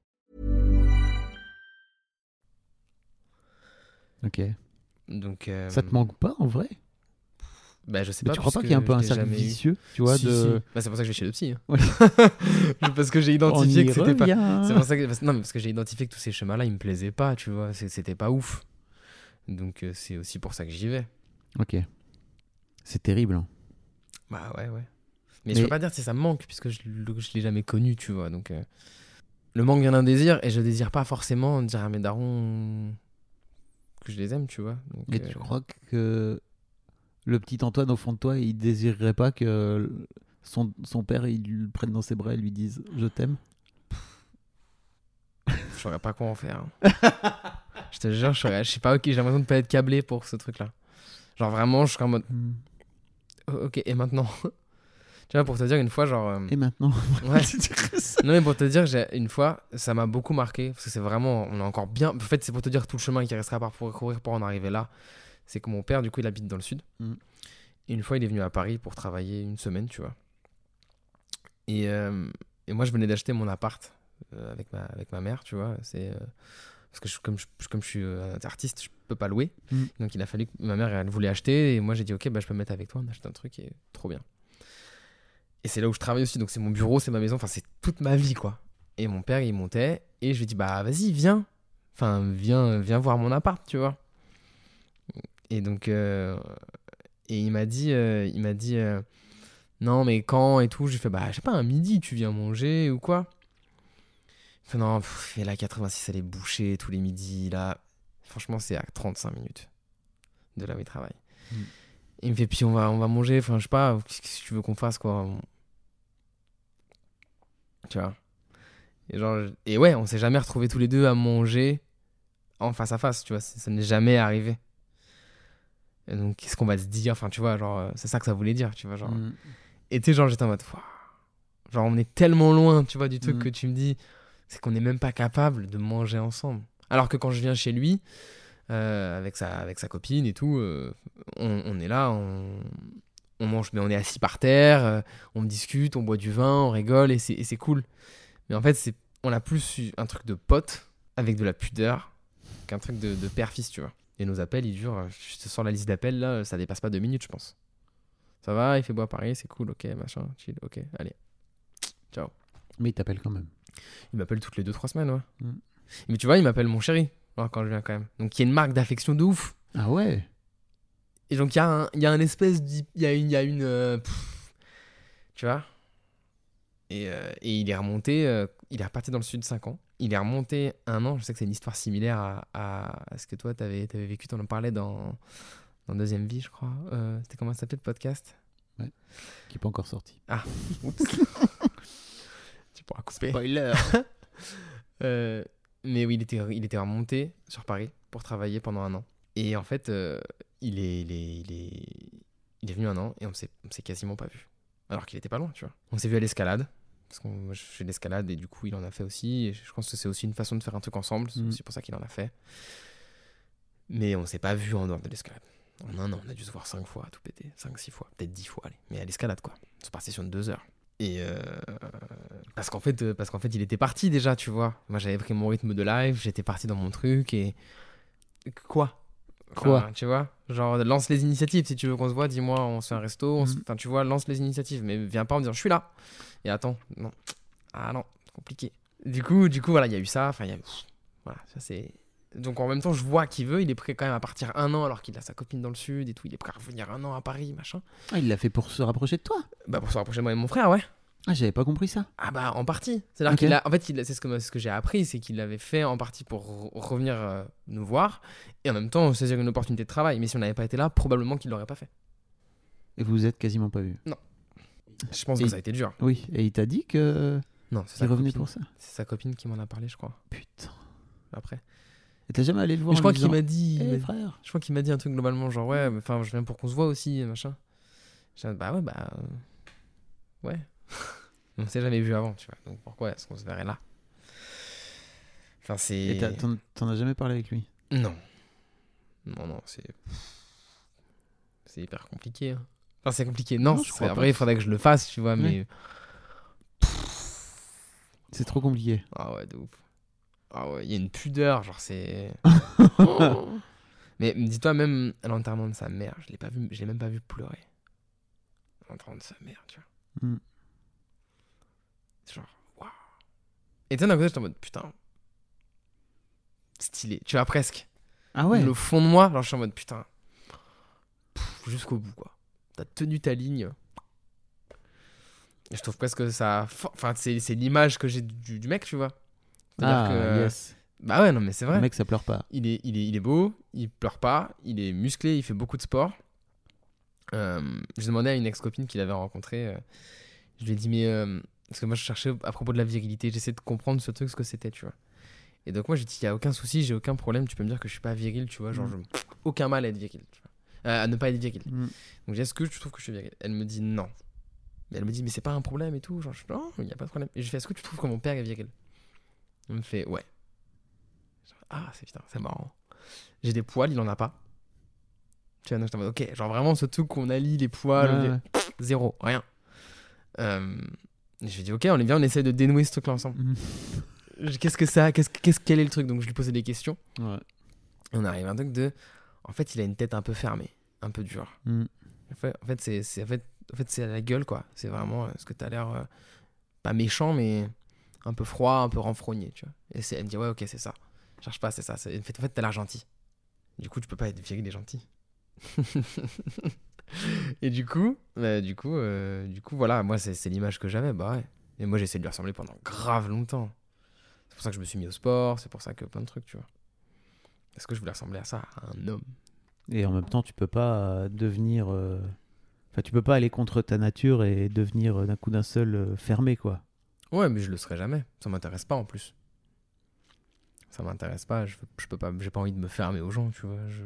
[SPEAKER 3] Ok.
[SPEAKER 1] Donc. euh,
[SPEAKER 3] Ça te manque pas en vrai?
[SPEAKER 1] Bah, je sais
[SPEAKER 3] Mais
[SPEAKER 1] pas.
[SPEAKER 3] tu crois pas qu'il y a un peu un
[SPEAKER 1] je
[SPEAKER 3] cercle vicieux, tu vois,
[SPEAKER 1] Si,
[SPEAKER 3] de...
[SPEAKER 1] si. Bah, c'est pour ça que je vais chez le psy. hein.
[SPEAKER 3] Ouais.
[SPEAKER 1] parce que j'ai identifié que c'était pas. C'est pour ça que non mais parce que j'ai identifié que tous ces chemins-là ils me plaisaient pas, tu vois, c'était pas ouf. Donc euh, c'est aussi pour ça que j'y vais.
[SPEAKER 3] Ok. C'est terrible. hein.
[SPEAKER 1] Bah ouais ouais. Mais, je
[SPEAKER 3] Mais-
[SPEAKER 1] peux pas dire si ça me manque puisque je, je l'ai jamais connu, tu vois. Donc euh, le manque vient d'un désir et je désire pas forcément dire à mes darons que je les aime, tu vois. Donc,
[SPEAKER 3] Et
[SPEAKER 1] euh,
[SPEAKER 3] tu crois que le petit Antoine au fond de toi, il désirerait pas que son, son père il le prenne dans ses bras et lui dise je t'aime?
[SPEAKER 1] Je saurais pas quoi en faire. hein. je te jure, je, saurais- je sais pas, ok, j'ai l'impression de pas être câblé pour ce truc-là. Genre vraiment, je serais en mode,
[SPEAKER 3] Hmm.
[SPEAKER 1] oh, ok, et maintenant? Tu vois, pour te dire, une fois, genre. euh,
[SPEAKER 3] Et maintenant
[SPEAKER 1] ouais. Non, mais pour te dire, une fois, ça m'a beaucoup marqué. Parce que c'est vraiment. On est encore bien. En fait, c'est pour te dire tout le chemin qui restera à parcourir pour en arriver là. C'est que mon père, du coup, il habite dans le sud.
[SPEAKER 3] Mm.
[SPEAKER 1] Et une fois, il est venu à Paris pour travailler une semaine, tu vois. Et, euh, et moi, je venais d'acheter mon appart euh, avec, ma, avec ma mère, tu vois. C'est. euh, parce que je- comme, je, comme je suis artiste, je peux pas louer.
[SPEAKER 3] Mm.
[SPEAKER 1] Donc il a fallu que ma mère, elle voulait acheter. Et moi, j'ai dit, ok, bah, je peux me mettre avec toi. On achète un truc et trop bien. Et c'est là où je travaille aussi. Donc c'est mon bureau, c'est ma maison. Enfin, c'est toute ma vie, quoi. Et mon père, il montait. Et je lui dis, bah vas-y, viens. Enfin, viens, viens voir mon appart, tu vois. Et donc, euh, et il m'a dit, euh, il m'a dit, euh, non, mais quand et tout. Je lui fais, bah, je sais pas, un midi, tu viens manger ou quoi. Il fait, non, pff, et la 86, elle est bouchée tous les midis. Là, franchement, c'est à 35 minutes de là où il travaille.
[SPEAKER 3] Mm.
[SPEAKER 1] Il me fait, puis on va, on va manger. Enfin, je sais pas, qu'est-ce que tu veux qu'on fasse, quoi. Tu vois. Et, genre, et ouais, on s'est jamais retrouvés tous les deux à manger en face à face, tu vois. Ça ça n'est jamais arrivé. Et donc, qu'est-ce qu'on va se dire? Enfin, tu vois, genre, euh, c'est ça que ça voulait dire, tu vois. Genre.
[SPEAKER 3] Hmm.
[SPEAKER 1] Et tu sais, genre, j'étais en mode, genre, on est tellement loin, tu vois, du truc
[SPEAKER 3] Mhm.
[SPEAKER 1] que tu me dis, c'est qu'on n'est même pas capable de manger ensemble. Alors que quand je viens chez lui, euh, avec, sa, avec sa copine et tout, euh, on, on est là, on, on mange, mais on est assis par terre, euh, on discute, on boit du vin, on rigole et c'est cool. Mais en fait, c'est on a plus eu un truc de pote avec de la pudeur qu'un truc de, de père-fils, tu vois. Et nos appels, ils durent, euh, je te sors la liste d'appels là, ça dépasse pas deux minutes, je pense. Ça va, il fait beau à Paris, c'est cool, ok, machin, chill, ok, allez.
[SPEAKER 3] Mais il t'appelle quand même.
[SPEAKER 1] Il m'appelle toutes les 2-3 semaines, ouais.
[SPEAKER 3] Mm.
[SPEAKER 1] Mais tu vois, il m'appelle mon chéri quand je viens quand même. Donc il y a une marque d'affection de ouf.
[SPEAKER 3] Ah ouais?
[SPEAKER 1] Et donc il y, a un- il y a un espèce Il y a une. il Y a une euh, pff, tu vois et, euh, et il est remonté. euh, il est reparti dans le sud 5 ans. Il est remonté un an. Je sais que c'est une histoire similaire à, à- à ce que toi t'avais avais vécu. T'en en parlais dans, dans Deuxième Vie, je crois. C'était comment ça s'appelait le podcast?
[SPEAKER 3] Qui n'est pas encore sorti.
[SPEAKER 1] Oups. tu pourras couper.
[SPEAKER 3] Spoiler
[SPEAKER 1] Euh, mais oui, il était, il était remonté sur Paris pour travailler pendant un an. Et en fait, euh, il, est, il, est, il, est, il est venu un an et on s'est quasiment pas vu. Alors qu'il était pas loin, tu vois. On s'est vu à l'escalade. Parce que moi, je fais de l'escalade et du coup, il en a fait aussi. Et je pense que c'est aussi une façon de faire un truc ensemble. C'est aussi pour ça qu'il en a fait. Mais on s'est pas vu en dehors de l'escalade. En un an, on a dû se voir 5 fois, tout péter. 5, 6 fois, peut-être 10 fois, allez. Mais à l'escalade, quoi. On se partait sur une 2 heures. Et euh, parce qu'en fait, euh, parce qu'en fait, il était parti déjà, tu vois. Moi, j'avais pris mon rythme de live, j'étais parti dans mon truc et quoi?
[SPEAKER 3] Quoi
[SPEAKER 1] Enfin, Tu vois, genre lance les initiatives. Si tu veux qu'on se voit, dis-moi, on se fait un resto. on se-
[SPEAKER 3] Mhm.
[SPEAKER 1] Enfin, tu vois, lance les initiatives, mais viens pas en me disant je suis là. Et attends, non, ah non, c'est compliqué. Du coup, du coup, voilà, il y a eu ça. Enfin, il y a, voilà, ça c'est. Donc en même temps, je vois qu'il veut. Il est prêt quand même à partir un an alors qu'il a sa copine dans le sud et tout. Il est prêt à revenir un an à Paris, machin.
[SPEAKER 3] Ah, il l'a fait pour se rapprocher de toi
[SPEAKER 1] Bah pour se rapprocher de moi et de mon frère, ouais.
[SPEAKER 3] Ah, j'avais pas compris ça.
[SPEAKER 1] Ah bah en partie. C'est-à-dire
[SPEAKER 3] Ok.
[SPEAKER 1] qu'il a, en fait, il- c'est ce que, ce que j'ai appris, c'est qu'il l'avait fait en partie pour re- revenir euh, nous voir et en même temps saisir une opportunité de travail. Mais si on n'avait pas été là, probablement qu'il l'aurait pas fait.
[SPEAKER 3] Et vous vous êtes quasiment pas vu.
[SPEAKER 1] Je pense
[SPEAKER 3] Et-
[SPEAKER 1] que ça a été dur.
[SPEAKER 3] Oui, et il t'a dit que
[SPEAKER 1] Non, c'est copine.
[SPEAKER 3] pour ça.
[SPEAKER 1] C'est sa copine qui m'en a parlé, je crois.
[SPEAKER 3] Putain.
[SPEAKER 1] Après.
[SPEAKER 3] Et t'as jamais allé le voir
[SPEAKER 1] Mais je crois qu'il m'a dit.
[SPEAKER 3] Eh, frère
[SPEAKER 1] Je crois qu'il m'a dit un truc globalement genre ouais, enfin je viens pour qu'on se voit aussi machin. Dit, bah ouais bah euh, ouais. on s'est jamais vu avant, tu vois. Donc pourquoi est-ce qu'on se verrait là? Enfin c'est.
[SPEAKER 3] Et t'en as jamais parlé avec lui?
[SPEAKER 1] Non. Non, non, c'est. C'est hyper compliqué. hein. Enfin, c'est compliqué. Non,
[SPEAKER 3] Non,
[SPEAKER 1] c'est- vrai, il faudrait que je le fasse, tu vois, mais.
[SPEAKER 3] C'est trop compliqué.
[SPEAKER 1] Ah ouais, de ouf. Ah ouais, il y a une pudeur, genre c'est. mais dis-toi, même à l'enterrement de sa mère, je l'ai pas vu, je l'ai même pas vu pleurer. À l'enterrement de sa mère, tu vois.
[SPEAKER 3] Mm.
[SPEAKER 1] Genre, waouh. Et d'un côté, j'étais en mode, putain. Stylé, tu vois, presque.
[SPEAKER 3] Ah ouais
[SPEAKER 1] le fond de moi, alors je suis en mode putain, jusqu'au bout quoi. T'as tenu ta ligne. Et je trouve presque que ça. Enfin, c'est l'image que j'ai du, du mec, tu vois.
[SPEAKER 3] Ah,
[SPEAKER 1] que.
[SPEAKER 3] yes.
[SPEAKER 1] Bah ouais, non, mais c'est vrai.
[SPEAKER 3] Le mec, ça pleure pas.
[SPEAKER 1] Il, est, il, est, il est beau, il pleure pas, il est musclé, il fait beaucoup de sport. Euh, je demandais à une ex-copine qu'il avait rencontrée. euh, je lui ai dit, mais. euh, parce que moi, je cherchais à propos de la virilité. J'essayais de comprendre ce truc, ce que c'était, tu vois. Et donc, moi, j'ai dit, il n'y a aucun souci, j'ai aucun problème. Tu peux me dire que je suis pas viril, tu vois. Genre,
[SPEAKER 3] Mm.
[SPEAKER 1] je- aucun mal à être viril, tu vois. Euh, à ne pas être viril.
[SPEAKER 3] Mm.
[SPEAKER 1] Donc, j'ai dit, est-ce que tu trouves que je suis viril? Elle me dit non. Mais elle me dit, mais c'est pas un problème et tout. Genre, je, non, il n'y a pas de problème. Et je fais, est-ce que tu trouves que mon père est viril? Elle me fait, ouais. Genre, ah, c'est putain, c'est marrant. J'ai des poils, il en a pas. Tu vois, donc j'étais en mode, ok, genre vraiment ce truc qu'on allie les poils,
[SPEAKER 3] Ouais,
[SPEAKER 1] les-
[SPEAKER 3] ouais.
[SPEAKER 1] zéro, rien. Euh, et je lui ai dit, ok, on est bien, on essaie de dénouer ce truc-là ensemble.
[SPEAKER 3] Mhm.
[SPEAKER 1] Je- Qu'est-ce que ça qu'est-ce, qu'est-ce, Quel est le truc? Donc je lui posais des questions.
[SPEAKER 3] Ouais.
[SPEAKER 1] Et on arrive à un truc de. En fait, il a une tête un peu fermée, un peu dure.
[SPEAKER 3] Mm.
[SPEAKER 1] En fait, en fait, c'est, c'est, en fait, en fait, c'est à la gueule, quoi. C'est vraiment euh, ce que t'as l'air. euh, pas méchant, mais un peu froid, un peu renfrogné, tu vois. Et c'est, elle me dit, ouais, ok, c'est ça. Cherche pas, c'est ça. C'est, en fait, en fait, t'as l'air gentil. Du coup, tu peux pas être viril et gentil. et du coup, bah, du coup, euh, du coup, voilà, moi, c'est, l'image que j'avais, bah ouais. Et moi, j'ai essayé de lui ressembler pendant grave longtemps. C'est pour ça que je me suis mis au sport, c'est pour ça que plein de trucs, tu vois. Est-ce que je voulais ressembler à ça, à un homme?
[SPEAKER 3] Et en même temps, tu peux pas euh, devenir. euh, Enfin, tu peux pas aller contre ta nature et devenir d'un coup d'un seul fermé, quoi.
[SPEAKER 1] Ouais, mais je le serai jamais. Ça m'intéresse pas en plus. Ça m'intéresse pas. Je, je peux pas. J'ai pas envie de me fermer aux gens, tu vois. Je.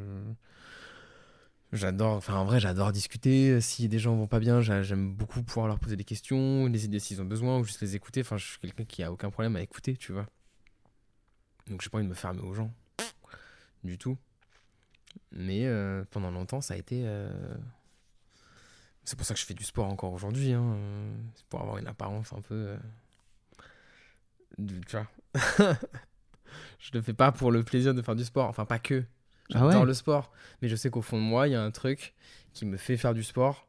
[SPEAKER 1] J'adore. Enfin, en vrai, j'adore discuter. Si des gens vont pas bien, j'a- j'aime beaucoup pouvoir leur poser des questions, les aider s'ils ont besoin, ou juste les écouter. Enfin, je suis quelqu'un qui a aucun problème à écouter, tu vois. Donc, j'ai pas envie de me fermer aux gens. Du tout. Mais euh, pendant longtemps, ça a été. euh, C'est pour ça que je fais du sport encore aujourd'hui. Hein. C'est pour avoir une apparence un peu. euh, tu vois. je le fais pas pour le plaisir de faire du sport. Enfin, pas que.
[SPEAKER 3] Ah
[SPEAKER 1] J'adore
[SPEAKER 3] ouais
[SPEAKER 1] le sport. Mais je sais qu'au fond de moi, il y a un truc qui me fait faire du sport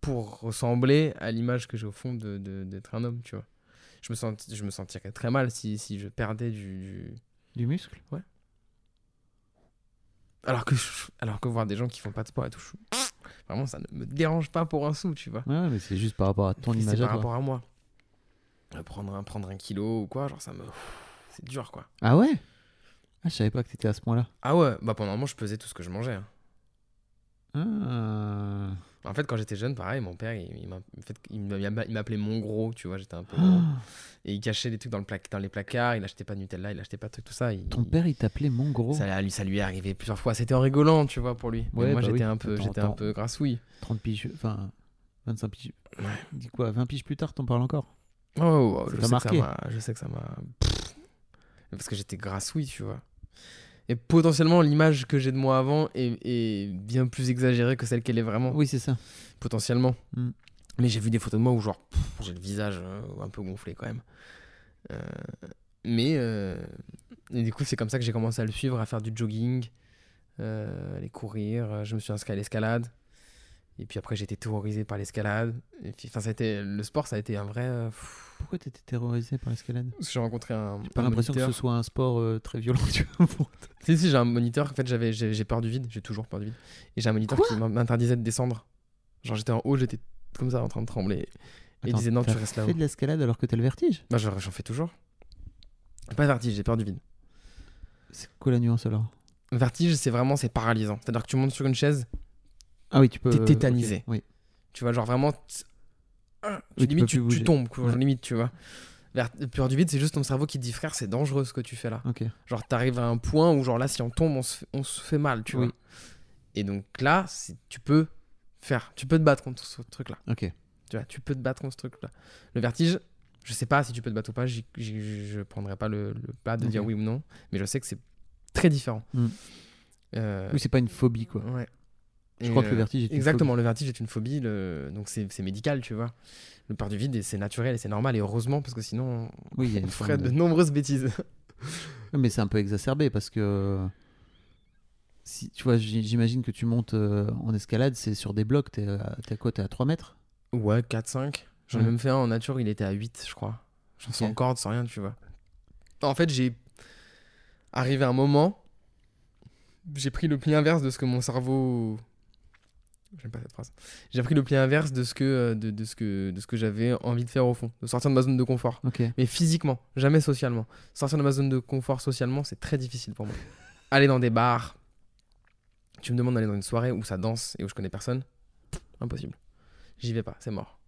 [SPEAKER 1] pour ressembler à l'image que j'ai au fond de- de- d'être un homme, tu vois. Je me, sens, je me sentirais très mal si, si je perdais du- du,
[SPEAKER 3] Du muscle?
[SPEAKER 1] Alors que, je- alors que voir des gens qui font pas de sport et tout, je- vraiment, ça ne me dérange pas pour un sou, tu vois.
[SPEAKER 3] Ouais, mais c'est juste par rapport à ton image
[SPEAKER 1] C'est par
[SPEAKER 3] toi.
[SPEAKER 1] rapport à moi. Euh, Prendre un, prendre un kilo ou quoi, genre ça me. C'est dur quoi.
[SPEAKER 3] Ah ouais? Ah, je savais pas que t'étais à ce point-là.
[SPEAKER 1] Ah ouais, bah pendant un moment, je pesais tout ce que je mangeais. hein.
[SPEAKER 3] Ah.
[SPEAKER 1] En fait, quand j'étais jeune, pareil, mon père, il, il m'a- en fait, il m'a- il m'appelait mon gros, tu vois, j'étais un peu gros.
[SPEAKER 3] Ah.
[SPEAKER 1] Et il cachait des trucs dans, le pla- dans les placards, il achetait pas de Nutella, il achetait pas de trucs, tout ça. il-
[SPEAKER 3] Ton père, il t'appelait mon gros.
[SPEAKER 1] Ça, lui- ça lui est arrivé plusieurs fois. C'était en rigolant, tu vois, pour lui. Mais
[SPEAKER 3] Ouais,
[SPEAKER 1] moi,
[SPEAKER 3] bah
[SPEAKER 1] j'étais
[SPEAKER 3] oui.
[SPEAKER 1] un peu,
[SPEAKER 3] Attends,
[SPEAKER 1] j'étais un
[SPEAKER 3] attends.
[SPEAKER 1] peu grassouille.
[SPEAKER 3] 30 piges, enfin 25 piges. Dis quoi 20 piges plus tard, t'en parles encore?
[SPEAKER 1] Oh, oh, oh,
[SPEAKER 3] Ça
[SPEAKER 1] je,
[SPEAKER 3] t'a
[SPEAKER 1] sais que ça
[SPEAKER 3] marqué?
[SPEAKER 1] m'a- je sais que ça m'a. Parce que j'étais grassouille, tu vois. Et potentiellement, l'image que j'ai de moi avant est, est bien plus exagérée que celle qu'elle est vraiment.
[SPEAKER 3] Oui, c'est ça.
[SPEAKER 1] Potentiellement.
[SPEAKER 3] Mm.
[SPEAKER 1] Mais j'ai vu des photos de moi où, genre, j'ai le visage euh, un peu gonflé quand même. Euh, mais. euh, Et du coup, c'est comme ça que j'ai commencé à le suivre, à faire du jogging, aller courir. Je me suis inscrit à l'escalade. Et puis après, été terrorisé par l'escalade. Et puis, enfin, ça a été... le sport, ça a été un vrai. euh,
[SPEAKER 3] Pourquoi t'étais terrorisé par l'escalade?
[SPEAKER 1] Parce que J'ai rencontré un.
[SPEAKER 3] J'ai pas l'impression que ce soit un sport euh, très violent, tu vois. pour-
[SPEAKER 1] Si, si, j'ai un moniteur. En fait, j'avais, j'ai, j'ai peur du vide. J'ai toujours peur du vide. Et j'ai un moniteur
[SPEAKER 3] Quoi?
[SPEAKER 1] qui m'interdisait de descendre. Genre, j'étais en haut, j'étais comme ça en train de trembler. Et il disait non, tu restes là-haut.
[SPEAKER 3] de l'escalade alors que t'as le vertige?
[SPEAKER 1] Bah, j'en, j'en fais toujours. Pas de vertige, j'ai peur du vide.
[SPEAKER 3] C'est quoi la nuance alors?
[SPEAKER 1] Vertige, c'est vraiment c'est paralysant. C'est-à-dire que tu montes sur une chaise,
[SPEAKER 3] Ah oui, tu peux.
[SPEAKER 1] T'es tétanisé.
[SPEAKER 3] Oui.
[SPEAKER 1] tu vois, genre vraiment. Ah, tu,
[SPEAKER 3] Oui,
[SPEAKER 1] limite, tu, tombes, quoi,
[SPEAKER 3] Ouais.
[SPEAKER 1] limite, tu vois. Vert- peur du vide, c'est juste ton cerveau qui te dit, frère, c'est dangereux ce que tu fais là.
[SPEAKER 3] Ok.
[SPEAKER 1] Genre, t'arrives à un point où, genre là, si on tombe, on se fait, on se fait mal, tu
[SPEAKER 3] Oui.
[SPEAKER 1] vois. Et donc là, tu peux faire, tu peux te battre contre ce truc-là.
[SPEAKER 3] Ok.
[SPEAKER 1] Tu vois, tu peux te battre contre ce truc-là. Le vertige, je sais pas si tu peux te battre ou pas, j'y- j'y- je prendrai pas le, le pas de dire oui ou non, mais je sais que c'est très différent.
[SPEAKER 3] Mm.
[SPEAKER 1] Euh,
[SPEAKER 3] Oui, c'est pas une phobie quoi.
[SPEAKER 1] ouais.
[SPEAKER 3] Je
[SPEAKER 1] Et,
[SPEAKER 3] crois que le
[SPEAKER 1] euh,
[SPEAKER 3] vertige est une
[SPEAKER 1] Exactement,
[SPEAKER 3] phobie.
[SPEAKER 1] le vertige est une phobie, le... donc c'est médical, tu vois. Le peur du vide, c'est naturel et c'est normal, et heureusement, parce que sinon,
[SPEAKER 3] Oui,
[SPEAKER 1] on ferait de
[SPEAKER 3] de-
[SPEAKER 1] nombreuses bêtises.
[SPEAKER 3] Mais c'est un peu exacerbé parce que si tu vois, j'imagine que tu montes euh, en escalade, c'est sur des blocs. T'es à, quoi T'es à 3 mètres?
[SPEAKER 1] Ouais, 4-5. J'en ai
[SPEAKER 3] Ouais.
[SPEAKER 1] même fait un en nature, il était à 8, je crois. J'en sans
[SPEAKER 3] Ok.
[SPEAKER 1] corde, sans rien, tu vois. En fait, j'ai. Arrivé à un moment, j'ai pris le pli inverse de ce que mon cerveau. J'aime pas cette phrase. J'ai pris le pli inverse de ce que, euh, de, de ce que, de ce que j'avais envie de faire au fond, de sortir de ma zone de confort. Mais physiquement, jamais socialement. Sortir de ma zone de confort socialement, c'est très difficile pour moi. Aller dans des bars, Tu me demandes d'aller dans une soirée où ça danse et où je connais personne, impossible. J'y vais pas, c'est mort.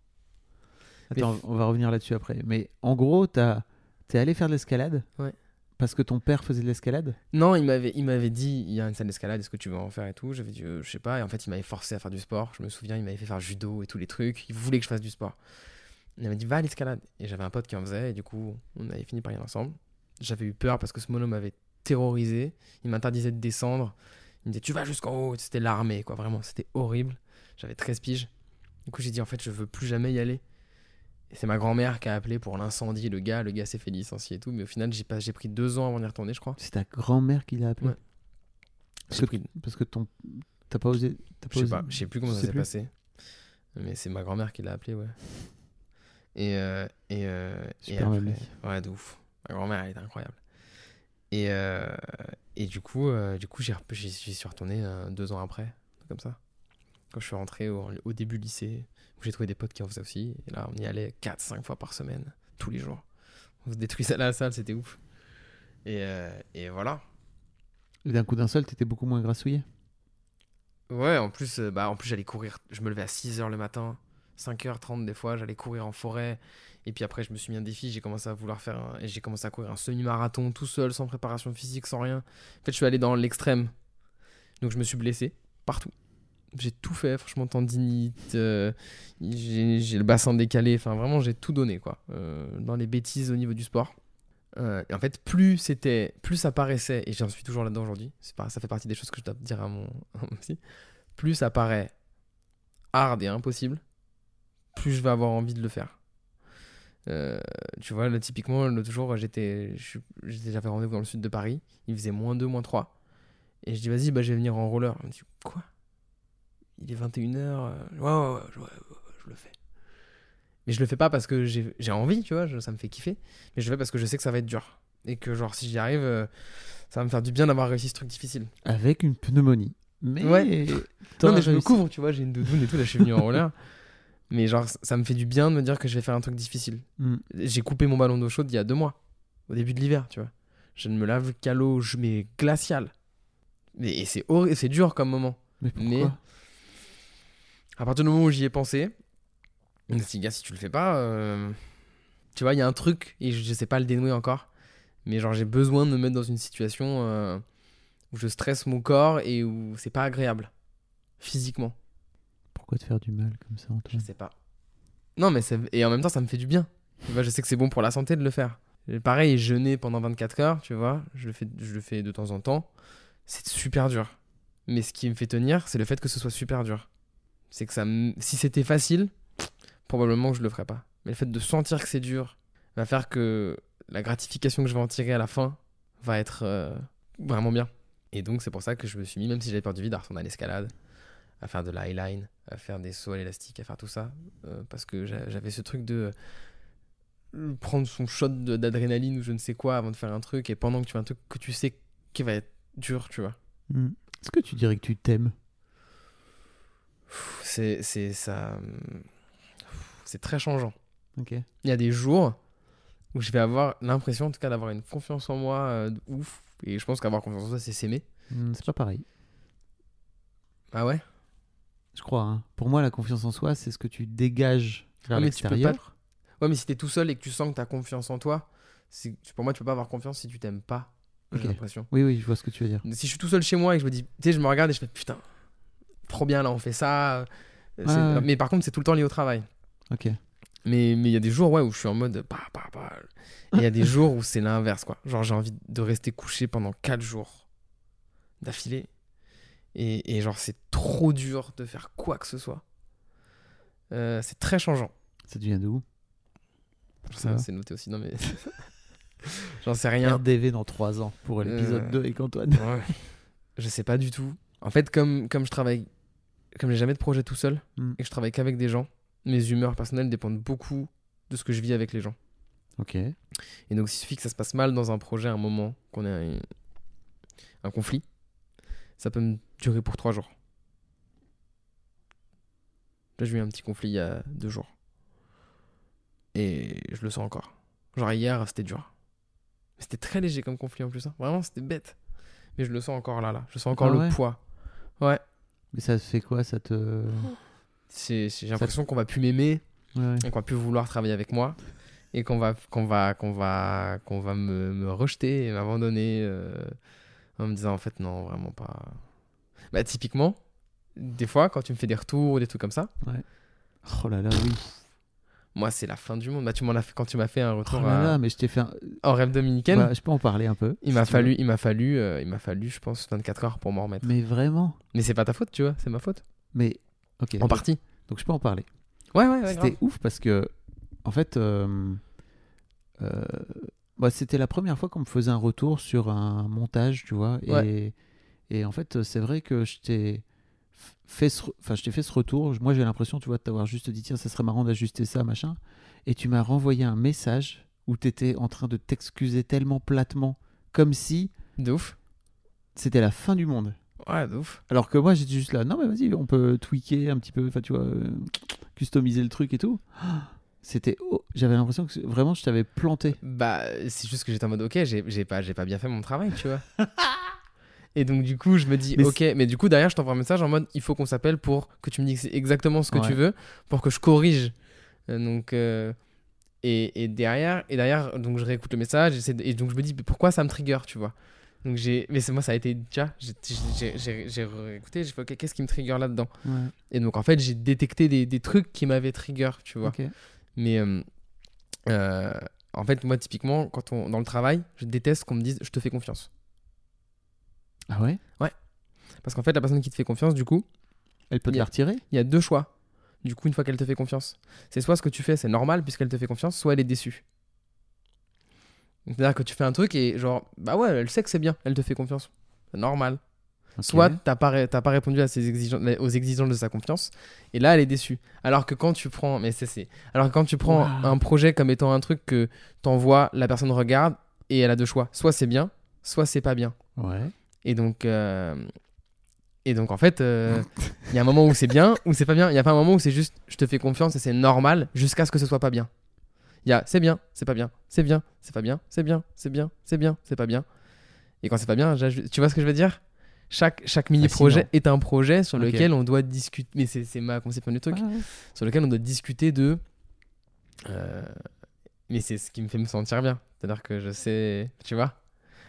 [SPEAKER 3] Attends, on va revenir là-dessus après. Mais en gros, t'es allé faire de l'escalade
[SPEAKER 1] Ouais.
[SPEAKER 3] Parce que ton père faisait de l'escalade?
[SPEAKER 1] Non, il m'avait, il m'avait dit, il y a une salle d'escalade, est-ce que tu veux en faire et tout? J'avais dit, euh, je sais pas. Et en fait, il m'avait forcé à faire du sport. Je me souviens, il m'avait fait faire judo et tous les trucs. Il voulait que je fasse du sport. Il m'avait dit, va à l'escalade. Et j'avais un pote qui en faisait. Et du coup, on avait fini par y aller ensemble. J'avais eu peur parce que ce mono m'avait terrorisé. Il m'interdisait de descendre. Il me disait, tu vas jusqu'en haut. C'était l'armée, quoi. Vraiment, c'était horrible. J'avais 13 piges. Du coup, j'ai dit, en fait, je veux plus jamais y aller. C'est ma grand-mère qui a appelé pour l'incendie. Le gars, le gars s'est fait licencier et tout. Mais au final, j'ai, pas, j'ai pris deux ans avant d'y retourner, je crois.
[SPEAKER 3] C'est ta grand-mère qui l'a appelé
[SPEAKER 1] Ouais.
[SPEAKER 3] Parce que,
[SPEAKER 1] pris
[SPEAKER 3] parce que ton. T'as pas osé. t'as
[SPEAKER 1] Je sais
[SPEAKER 3] osé-
[SPEAKER 1] pas, je sais plus comment ça s'est passé. Mais c'est ma grand-mère qui l'a appelé, ouais. Et, euh, et, euh, et
[SPEAKER 3] Super
[SPEAKER 1] après-. Ouais, de ouf. Ma grand-mère, elle était incroyable. Et, euh, et du coup, euh, du coup j'y suis retourné deux ans après, comme ça. Quand je suis rentré au, au début lycée, j'ai trouvé des potes qui en faisaient aussi. Et là, on y allait 4-5 fois par semaine, tous les jours. On se détruisait la salle, c'était ouf. Et, euh, et voilà.
[SPEAKER 3] Et d'un coup d'un seul, t'étais beaucoup moins grassouillé?
[SPEAKER 1] Ouais, en plus, euh, bah, en plus j'allais courir. Je me levais à 6h le matin, 5h30 des fois, j'allais courir en forêt. Et puis après, je me suis mis un défi, j'ai commencé à vouloir faire un- j'ai commencé à courir un semi-marathon tout seul, sans préparation physique, sans rien. En fait, je suis allé dans l'extrême. Donc je me suis blessé partout. J'ai tout fait, franchement, tendinite, euh, j'ai le bassin décalé, enfin vraiment, j'ai tout donné, quoi. Euh, dans les bêtises au niveau du sport. Euh, et en fait, plus c'était, plus ça paraissait, et j'en suis toujours là-dedans aujourd'hui, ça fait partie des choses que je dois dire à mon, à plus ça paraît hard et impossible, plus je vais avoir envie de le faire. Euh, tu vois, là, typiquement, l'autre jour, j'étais, j'avais rendez-vous dans le sud de Paris, il faisait moins 2, moins 3. Et je dis, vas-y, bah, je vais venir en roller. Il me dit, quoi? Il est 21h. Ouais, ouais, ouais, ouais, ouais, ouais, je le fais. Mais je le fais pas parce que j'ai envie, tu vois, je- ça me fait kiffer. Mais je le fais parce que je sais que ça va être dur. Et que, genre, si j'y arrive, euh, ça va me faire du bien d'avoir réussi ce truc difficile.
[SPEAKER 3] Avec une pneumonie. Mais.
[SPEAKER 1] Ouais. Non, mais je me
[SPEAKER 3] réussi.
[SPEAKER 1] couvre, tu vois, j'ai une doudoune et tout, là, je suis venu en roller. Mais genre, ça me fait du bien de me dire que je vais faire un truc difficile.
[SPEAKER 3] Mm.
[SPEAKER 1] J'ai coupé mon ballon d'eau chaude il y a deux mois, au début de l'hiver, tu vois. Je ne me lave qu'à l'eau, je mets glaciale. Mais et c'est dur comme moment.
[SPEAKER 3] Mais pourquoi?
[SPEAKER 1] Mais- À partir du moment où j'y ai pensé, je dit, gars, si tu le fais pas, euh, tu vois, il y a un truc, et je, je sais pas le dénouer encore, mais genre, j'ai besoin de me mettre dans une situation euh, où je stresse mon corps et où c'est pas agréable, physiquement.
[SPEAKER 3] Pourquoi te faire du mal comme ça,
[SPEAKER 1] Je
[SPEAKER 3] Antoine
[SPEAKER 1] sais pas. Non, mais ça- et en même temps, ça me fait du bien. Tu vois, je sais que c'est bon pour la santé de le faire. Et pareil, jeûner pendant 24 heures, tu vois, je le fais, je le fais de temps en temps. C'est super dur. Mais ce qui me fait tenir, c'est le fait que ce soit super dur. C'est que ça, si c'était facile, probablement que je le ferais pas. Mais le fait de sentir que c'est dur va faire que la gratification que je vais en tirer à la fin va être euh, vraiment bien. Et donc, c'est pour ça que je me suis mis, même si j'avais peur du vide, à retourner à l'escalade, à faire de l'highline, à faire des sauts à l'élastique, à faire tout ça. euh, parce que j'a- j'avais ce truc de euh, prendre son shot d'adrénaline ou je ne sais quoi avant de faire un truc et pendant que tu fais un truc que tu sais qui va être dur, tu vois.
[SPEAKER 3] Mm. Est-ce que tu dirais que tu t'aimes?
[SPEAKER 1] C'est c'est ça c'est très changeant.
[SPEAKER 3] Ok.
[SPEAKER 1] Il y a des jours où je vais avoir l'impression en tout cas d'avoir une confiance en moi euh, de ouf et je pense qu'avoir confiance en soi c'est s'aimer.
[SPEAKER 3] Mm, c'est pas pareil.
[SPEAKER 1] Ah ouais?
[SPEAKER 3] Je crois. hein. Pour moi, la confiance en soi, c'est ce que tu dégages vers l'extérieur.
[SPEAKER 1] pas- Ouais, mais si t'es tout seul et que tu sens que t'as confiance en toi, c'est- pour moi tu peux pas avoir confiance si tu t'aimes pas. J'ai l'impression.
[SPEAKER 3] Oui, oui, je vois ce que tu veux dire.
[SPEAKER 1] Si je suis tout seul chez moi et que je me dis, tu sais, je me regarde et je fais putain, trop bien là, on fait ça. euh,
[SPEAKER 3] Ouais.
[SPEAKER 1] Mais par contre, c'est tout le temps lié au travail.
[SPEAKER 3] Ok.
[SPEAKER 1] Mais mais il y a des jours ouais, où je suis en mode bah, bah, bah. Et il y a des jours où c'est l'inverse, quoi. Genre, j'ai envie de rester couché pendant 4 jours d'affilée. Et, et genre, c'est trop dur de faire quoi que ce soit. Euh, c'est très changeant.
[SPEAKER 3] Ça devient de où?
[SPEAKER 1] Ça, c'est noté aussi. Non, mais. J'en sais rien.
[SPEAKER 3] RDV dans 3 ans pour l'épisode
[SPEAKER 1] Euh,
[SPEAKER 3] 2 avec Antoine.
[SPEAKER 1] Ouais. Je sais pas du tout. En fait, comme, comme je travaille, comme j'ai jamais de projet tout seul
[SPEAKER 3] Mm.
[SPEAKER 1] et que je travaille qu'avec des gens, mes humeurs personnelles dépendent beaucoup de ce que je vis avec les gens.
[SPEAKER 3] Ok.
[SPEAKER 1] Et donc, il suffit que ça se passe mal dans un projet à un moment, qu'on ait un, un conflit, ça peut me durer pour trois jours. Là, j'ai eu un petit conflit il y a deux jours. Et je le sens encore. Genre, hier, c'était dur. C'était très léger comme conflit en plus. hein. Vraiment, c'était bête. Mais je le sens encore là, là. Je sens encore
[SPEAKER 3] Ah
[SPEAKER 1] le
[SPEAKER 3] ouais?
[SPEAKER 1] poids. Ouais,
[SPEAKER 3] Mais ça fait quoi Ça te.
[SPEAKER 1] J'ai l'impression qu'on va plus m'aimer
[SPEAKER 3] Ouais.
[SPEAKER 1] et qu'on va plus vouloir travailler avec moi et qu'on va qu'on va qu'on va qu'on va me, me rejeter et m'abandonner euh, en me disant en fait non vraiment pas bah typiquement des fois quand tu me fais des retours ou des trucs comme ça
[SPEAKER 3] Oh là là, oui.
[SPEAKER 1] Moi c'est la fin du monde bah tu m'en as fait quand tu m'as fait un
[SPEAKER 3] Oh
[SPEAKER 1] retour
[SPEAKER 3] là
[SPEAKER 1] à-
[SPEAKER 3] là, mais je t'ai fait un.
[SPEAKER 1] en rêve dominicaine
[SPEAKER 3] Bah, je peux en parler un peu.
[SPEAKER 1] il
[SPEAKER 3] si
[SPEAKER 1] m'a fallu il m'a fallu euh, il m'a fallu je pense 24 heures pour m'en remettre
[SPEAKER 3] Mais vraiment
[SPEAKER 1] mais c'est pas ta faute tu vois c'est ma faute
[SPEAKER 3] Mais. Ok.
[SPEAKER 1] en partie
[SPEAKER 3] Donc je peux en parler.
[SPEAKER 1] ouais ouais, ouais
[SPEAKER 3] C'était ouf parce que, en fait, euh, euh, bah, c'était la première fois qu'on me faisait un retour sur un montage, tu vois. Et,
[SPEAKER 1] Ouais.
[SPEAKER 3] et en fait, c'est vrai que je t'ai fait ce, enfin, je t'ai fait ce retour. Moi, j'ai l'impression, tu vois, de t'avoir juste dit, tiens, ça serait marrant d'ajuster ça, machin. Et tu m'as renvoyé un message où tu étais en train de t'excuser tellement platement, comme si
[SPEAKER 1] de ouf
[SPEAKER 3] c'était la fin du monde.
[SPEAKER 1] ouais de ouf
[SPEAKER 3] Alors que moi, j'étais juste là, non, mais vas-y, on peut tweaker un petit peu, enfin, tu vois, euh, customiser le truc et tout. C'était. oh, J'avais l'impression que vraiment, je t'avais planté.
[SPEAKER 1] Bah, c'est juste que j'étais en mode, ok, j'ai pas, j'ai pas bien fait mon travail, tu vois. Et donc, du coup, je me dis,
[SPEAKER 3] Mais
[SPEAKER 1] ok, mais du coup, derrière, je t'envoie un message en mode, il faut qu'on s'appelle pour que tu me dises exactement ce que tu veux, pour que je corrige. Euh, donc, euh, et, et derrière, et derrière, donc je réécoute le message, et donc je me dis, mais pourquoi ça me trigger, tu vois? Donc, j'ai, mais c'est moi, ça a été déjà, j'ai- réécouté, j'ai fait, ok, qu'est-ce qui me trigger là-dedans? Et donc, en fait, j'ai détecté des, des trucs qui m'avaient trigger, tu vois. Mais euh, euh, en fait, moi, typiquement, quand on, dans le travail, je déteste qu'on me dise je te fais confiance.
[SPEAKER 3] Ah ouais?
[SPEAKER 1] Parce qu'en fait, la personne qui te fait confiance, du coup,
[SPEAKER 3] Elle peut te
[SPEAKER 1] a-
[SPEAKER 3] la retirer?
[SPEAKER 1] il y a deux choix. Du coup, une fois qu'elle te fait confiance, c'est soit ce que tu fais, c'est normal puisqu'elle te fait confiance, soit elle est déçue. C'est-à-dire que tu fais un truc et genre, bah ouais, elle sait que c'est bien, elle te fait confiance. C'est normal. Soit t'as pas, ré- pas répondu à ses exigences, aux exigences de sa confiance, et là elle est déçue. Alors que quand tu prends, mais c'est, alors que quand tu prends un projet comme étant un truc que t'envoies, la personne regarde et elle a deux choix. Soit c'est bien, soit c'est pas bien.
[SPEAKER 3] Ouais.
[SPEAKER 1] Et donc, euh, et donc en fait, euh, il y a un moment où c'est bien, ou c'est pas bien. Il y a pas un moment où c'est juste, je te fais confiance et c'est normal jusqu'à ce que ce soit pas bien. Il y a, c'est bien, c'est pas bien, c'est bien, c'est pas bien, c'est bien, c'est bien, c'est bien, c'est pas bien. Et quand c'est pas bien, tu vois ce que je veux dire? Chaque, chaque mini-projet est un projet sur lequel on doit discuter. Mais c'est c'est ma conception du truc.
[SPEAKER 3] Ah ouais.
[SPEAKER 1] Sur lequel on doit discuter de. euh, Mais c'est ce qui me fait me sentir bien. C'est-à-dire que je sais. Tu vois?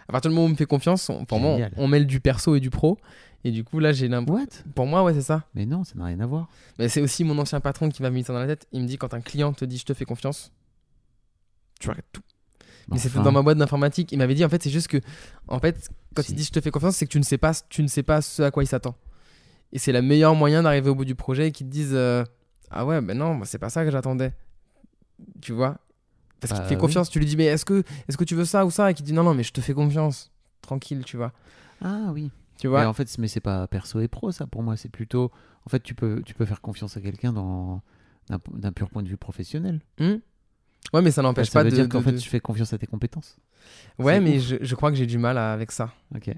[SPEAKER 1] À partir du moment où on me fait confiance, on- pour moi, on, mêle du perso et du pro. Et du coup, là, j'ai l'impression. Pour moi, ouais, c'est ça.
[SPEAKER 3] Mais non, ça n'a rien à voir.
[SPEAKER 1] Mais c'est aussi mon ancien patron qui m'a mis ça dans la tête. Il me dit quand un client te dit je te fais confiance, tu arrêtes tout. Mais c'était
[SPEAKER 3] Enfin,
[SPEAKER 1] dans ma boîte d'informatique. Il m'avait dit en fait, c'est juste que, en fait, quand il dit je te fais confiance, c'est que tu ne sais pas, tu ne sais pas ce à quoi il s'attend. Et c'est le meilleur moyen d'arriver au bout du projet et qu'ils te disent euh, ah ouais, ben non, c'est pas ça que j'attendais. Tu vois? Parce qu'il
[SPEAKER 3] Bah
[SPEAKER 1] te fait
[SPEAKER 3] oui.
[SPEAKER 1] confiance. Tu lui dis mais est-ce que, est-ce que tu veux ça ou ça? Et qu'il dit non non, mais je te fais confiance. Tranquille, tu vois.
[SPEAKER 3] Ah oui.
[SPEAKER 1] Tu
[SPEAKER 3] Mais
[SPEAKER 1] vois
[SPEAKER 3] en fait, mais c'est pas perso et pro, ça, pour moi. C'est plutôt. En fait, tu peux, tu peux faire confiance à quelqu'un dans d'un pur point de vue professionnel.
[SPEAKER 1] Hmm Ouais, mais ça n'empêche pas
[SPEAKER 3] veut
[SPEAKER 1] de.
[SPEAKER 3] dire qu'en
[SPEAKER 1] de-
[SPEAKER 3] fait, tu fais confiance à tes compétences.
[SPEAKER 1] Ouais, mais je, je crois que j'ai du mal à- avec ça.
[SPEAKER 3] Ok.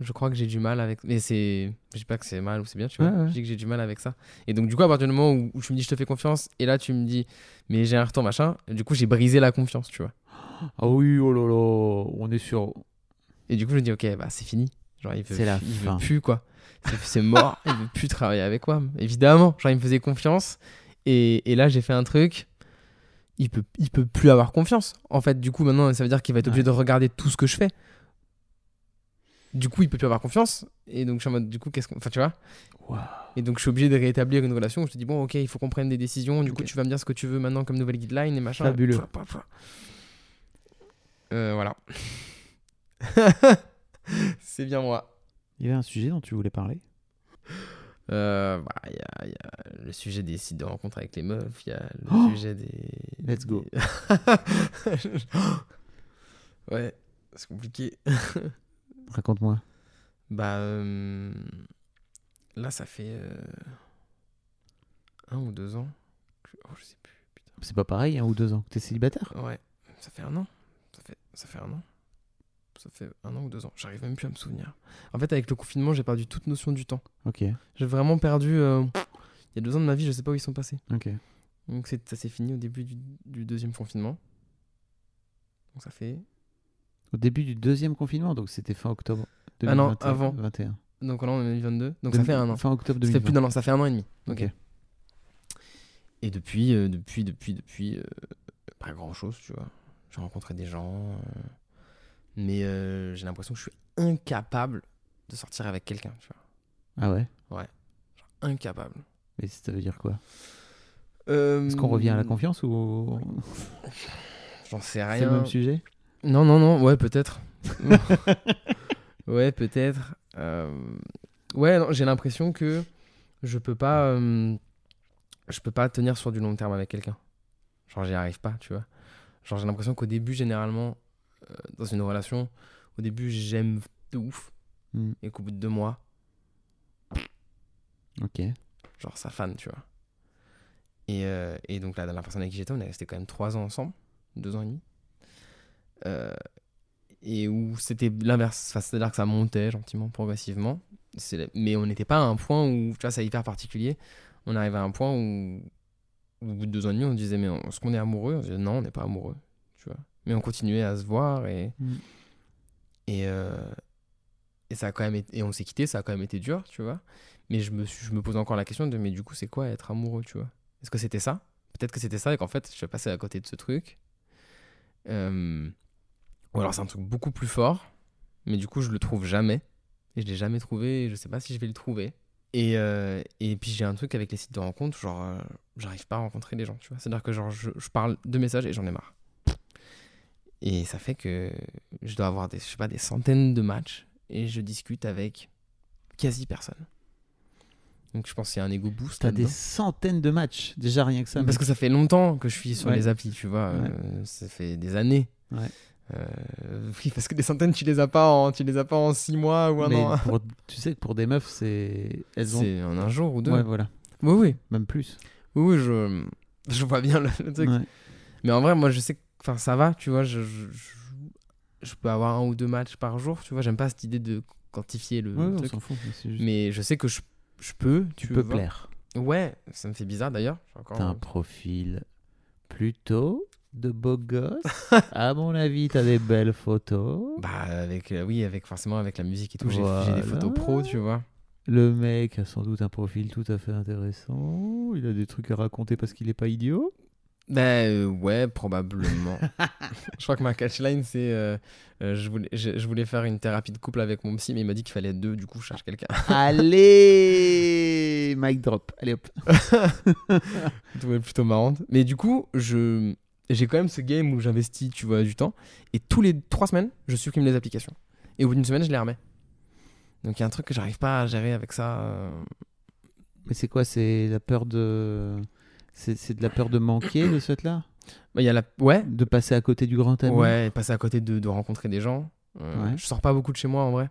[SPEAKER 1] Je crois que j'ai du mal avec. Mais c'est. Je dis pas que c'est mal ou c'est bien, tu vois.
[SPEAKER 3] Ouais, ouais.
[SPEAKER 1] Je dis que j'ai du mal avec ça. Et donc, du coup, à partir du moment où, où tu me dis je te fais confiance, et là tu me dis mais j'ai un retour machin, du coup, j'ai brisé la confiance, tu vois.
[SPEAKER 3] Ah oui, oh là là, on est sur.
[SPEAKER 1] Et du coup, je me dis ok, bah c'est fini. Genre, il veut,
[SPEAKER 3] la
[SPEAKER 1] il veut plus, quoi. C'est- C'est mort, il veut plus travailler avec moi. Évidemment, genre, il me faisait confiance. Et, et là, j'ai fait un truc. Il peut, il peut plus avoir confiance. En fait, du coup, maintenant, ça veut dire qu'il va être obligé
[SPEAKER 3] Ouais.
[SPEAKER 1] de regarder tout ce que je fais. Du coup, il peut plus avoir confiance. Et donc, je suis en mode, du coup, qu'est-ce qu'on. Enfin, tu vois. Et donc, je suis obligé de réétablir une relation. où Je te dis, bon, ok, il faut qu'on prenne des décisions. Du coup, tu vas me dire ce que tu veux maintenant comme nouvelle guideline et machin.
[SPEAKER 3] Fabuleux.
[SPEAKER 1] Euh, voilà. C'est bien moi.
[SPEAKER 3] Il y avait un sujet dont tu voulais parler?
[SPEAKER 1] Euh, bah, il y, a, il y a le sujet des sites de rencontres avec les meufs, il y a le
[SPEAKER 3] Oh
[SPEAKER 1] sujet des.
[SPEAKER 3] Let's go.
[SPEAKER 1] ouais, c'est compliqué.
[SPEAKER 3] Raconte-moi.
[SPEAKER 1] Bah, euh, là, ça fait euh, un ou deux ans. que- Oh, je sais plus. Putain.
[SPEAKER 3] C'est pas pareil, un ou deux ans que t'es célibataire?
[SPEAKER 1] Ouais, ça fait un an. Ça fait, ça fait un an. Ça fait un an ou deux ans. J'arrive même plus à me souvenir. En fait, avec le confinement, j'ai perdu toute notion du temps.
[SPEAKER 3] Ok,
[SPEAKER 1] J'ai vraiment perdu. euh, Il y a deux ans de ma vie, je sais pas où ils sont passés.
[SPEAKER 3] ok.
[SPEAKER 1] Donc c'est- ça s'est fini au début du, du deuxième confinement. Donc ça fait.
[SPEAKER 3] Au début du deuxième confinement, donc c'était fin octobre
[SPEAKER 1] Ah non,
[SPEAKER 3] 2021.
[SPEAKER 1] avant.
[SPEAKER 3] 21.
[SPEAKER 1] Donc là, on est en 2022. Donc ça fait un an.
[SPEAKER 3] Fin octobre
[SPEAKER 1] Ça
[SPEAKER 3] 2020.
[SPEAKER 1] fait plus d'un an, ça fait un an et demi.
[SPEAKER 3] Ok.
[SPEAKER 1] Et depuis, euh, depuis, depuis, depuis, euh, pas grand chose, tu vois. J'ai rencontré des gens, euh, mais euh, j'ai l'impression que je suis incapable de sortir avec quelqu'un, tu vois.
[SPEAKER 3] Ah ouais?
[SPEAKER 1] Incapable.
[SPEAKER 3] Mais ça veut dire quoi? Est-ce qu'on revient à la confiance ou
[SPEAKER 1] J'en sais
[SPEAKER 3] c'est
[SPEAKER 1] rien.
[SPEAKER 3] le même sujet?
[SPEAKER 1] Non, non, non, ouais, peut-être. ouais, peut-être. Euh, Ouais, j'ai l'impression que je peux pas. euh, Je peux pas tenir sur du long terme avec quelqu'un. Genre, j'y arrive pas, tu vois. Genre, j'ai l'impression qu'au début, généralement, euh, dans une relation, au début, j'aime de ouf.
[SPEAKER 3] Hmm.
[SPEAKER 1] Et qu'au bout de deux mois,
[SPEAKER 3] Ok.
[SPEAKER 1] genre, ça fan, tu vois. Et, euh, et donc, la dernière personne avec qui j'étais, on est resté quand même trois ans ensemble, deux ans et demi. Euh, et où c'était l'inverse. Enfin, C'est-à-dire que ça montait gentiment, progressivement. Mais on n'était pas à un point où, tu vois, c'est hyper particulier. On arrivait à un point où, où au bout de deux ans et demi, on disait, mais est-ce qu'on est amoureux? On disait, non, on n'est pas amoureux, tu vois. Mais on continuait à se voir et.
[SPEAKER 3] Mm.
[SPEAKER 1] Et, euh, et ça a quand même été, et on s'est quitté, ça a quand même été dur, tu vois. Mais je me, suis, je me pose encore la question de, mais du coup, c'est quoi être amoureux, tu vois? Est-ce que c'était ça? Peut-être que c'était ça et qu'en fait, je suis passé à côté de ce truc. Euh, Ou alors c'est un truc beaucoup plus fort, mais du coup, je le trouve jamais. Et je l'ai jamais trouvé, et je sais pas si je vais le trouver. Et, euh, et puis j'ai un truc avec les sites de rencontres, genre, euh, j'arrive pas à rencontrer les gens, tu vois. C'est-à-dire que genre, je, je parle de messages et j'en ai marre. Et ça fait que je dois avoir des, je sais pas, des centaines de matchs et je discute avec quasi personne. Donc je pense qu'il y a un ego boost.
[SPEAKER 3] T'as des centaines de matchs, déjà rien que ça.
[SPEAKER 1] Parce que ça fait longtemps que je suis sur
[SPEAKER 3] Ouais.
[SPEAKER 1] les applis, tu vois.
[SPEAKER 3] Ouais.
[SPEAKER 1] euh, ça fait des années.
[SPEAKER 3] Ouais.
[SPEAKER 1] Euh, oui, parce que des centaines, tu les as pas en, tu les as pas en six mois ou un
[SPEAKER 3] Mais
[SPEAKER 1] an.
[SPEAKER 3] pour- tu sais que pour des meufs, c'est. Elles ont.
[SPEAKER 1] C'est en un jour ou deux.
[SPEAKER 3] Ouais, voilà.
[SPEAKER 1] Oui, oui,
[SPEAKER 3] Même plus.
[SPEAKER 1] oui, oui, je, je vois bien le, le truc.
[SPEAKER 3] Ouais.
[SPEAKER 1] Mais en vrai, moi, je sais que, enfin, ça va, tu vois. Je, je, peux avoir un ou deux matchs par jour, tu vois. J'aime pas cette idée de quantifier le
[SPEAKER 3] Ouais, on
[SPEAKER 1] truc.
[SPEAKER 3] s'en fout. mais c'est juste-
[SPEAKER 1] Mais je sais que je, je peux.
[SPEAKER 3] tu
[SPEAKER 1] tu
[SPEAKER 3] peux
[SPEAKER 1] vois.
[SPEAKER 3] plaire.
[SPEAKER 1] Ouais, ça me fait bizarre d'ailleurs. Encore-
[SPEAKER 3] T'as un profil plutôt de beau gosse. à mon avis, t'as des belles photos.
[SPEAKER 1] Bah, avec, euh, oui, avec forcément avec la musique et tout, j'ai des photos pro, tu vois.
[SPEAKER 3] Le mec a sans doute un profil tout à fait intéressant. Il a des trucs à raconter parce qu'il est pas idiot.
[SPEAKER 1] Euh, ouais, probablement. je crois que ma catchline c'est euh, euh, je, voulais, je, je voulais faire une thérapie de couple avec mon psy, mais il m'a dit qu'il fallait être deux, du coup je cherche quelqu'un.
[SPEAKER 3] Allez Mic drop. Allez hop.
[SPEAKER 1] Je trouvais plutôt marrante. Mais du coup, je j'ai quand même ce game où j'investis, tu vois, du temps. Et tous les trois semaines, je supprime les applications. Et au bout d'une semaine, je les remets. Donc il y a un truc que j'arrive pas à gérer avec ça. euh.
[SPEAKER 3] Mais c'est quoi? C'est la peur de. C'est c'est de la peur de manquer de cette là?
[SPEAKER 1] Bah, Il y a la... Ouais,
[SPEAKER 3] De passer à côté du grand amour
[SPEAKER 1] Ouais, passer à côté de, de rencontrer des gens. Euh,
[SPEAKER 3] Ouais.
[SPEAKER 1] Je sors pas beaucoup de chez moi en vrai.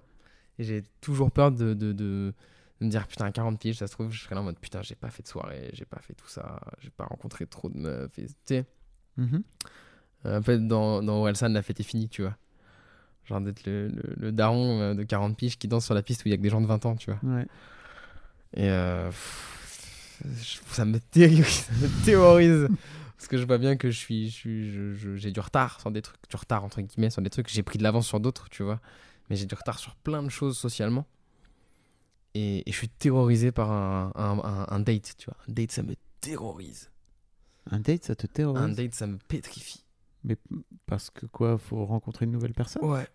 [SPEAKER 1] Et j'ai toujours peur de, de, de- de me dire putain, 40 piges, ça se trouve, je serais là en mode putain, j'ai pas fait de soirée, j'ai pas fait tout ça, j'ai pas rencontré trop de meufs. et-
[SPEAKER 3] Mhm.
[SPEAKER 1] un peu dans, dans Orelsan, la fête est finie, tu vois. Genre d'être le, le, le daron euh, de 40 piges qui danse sur la piste où il y a que des gens de 20 ans, tu vois.
[SPEAKER 3] Ouais.
[SPEAKER 1] Et euh, pff, ça me terrorise, ça me terrorise. Parce que je vois bien que je suis, je suis, je- je- j'ai du retard sur des trucs, du retard entre guillemets sur des trucs. J'ai pris de l'avance sur d'autres, tu vois. Mais j'ai du retard sur plein de choses socialement. Et, et je suis terrorisé par un, un, un- un date, tu vois. Un date, ça me terrorise.
[SPEAKER 3] Un date, ça te terrorise
[SPEAKER 1] Un date, ça me pétrifie.
[SPEAKER 3] Mais parce que quoi Faut rencontrer une nouvelle personne?
[SPEAKER 1] Ouais.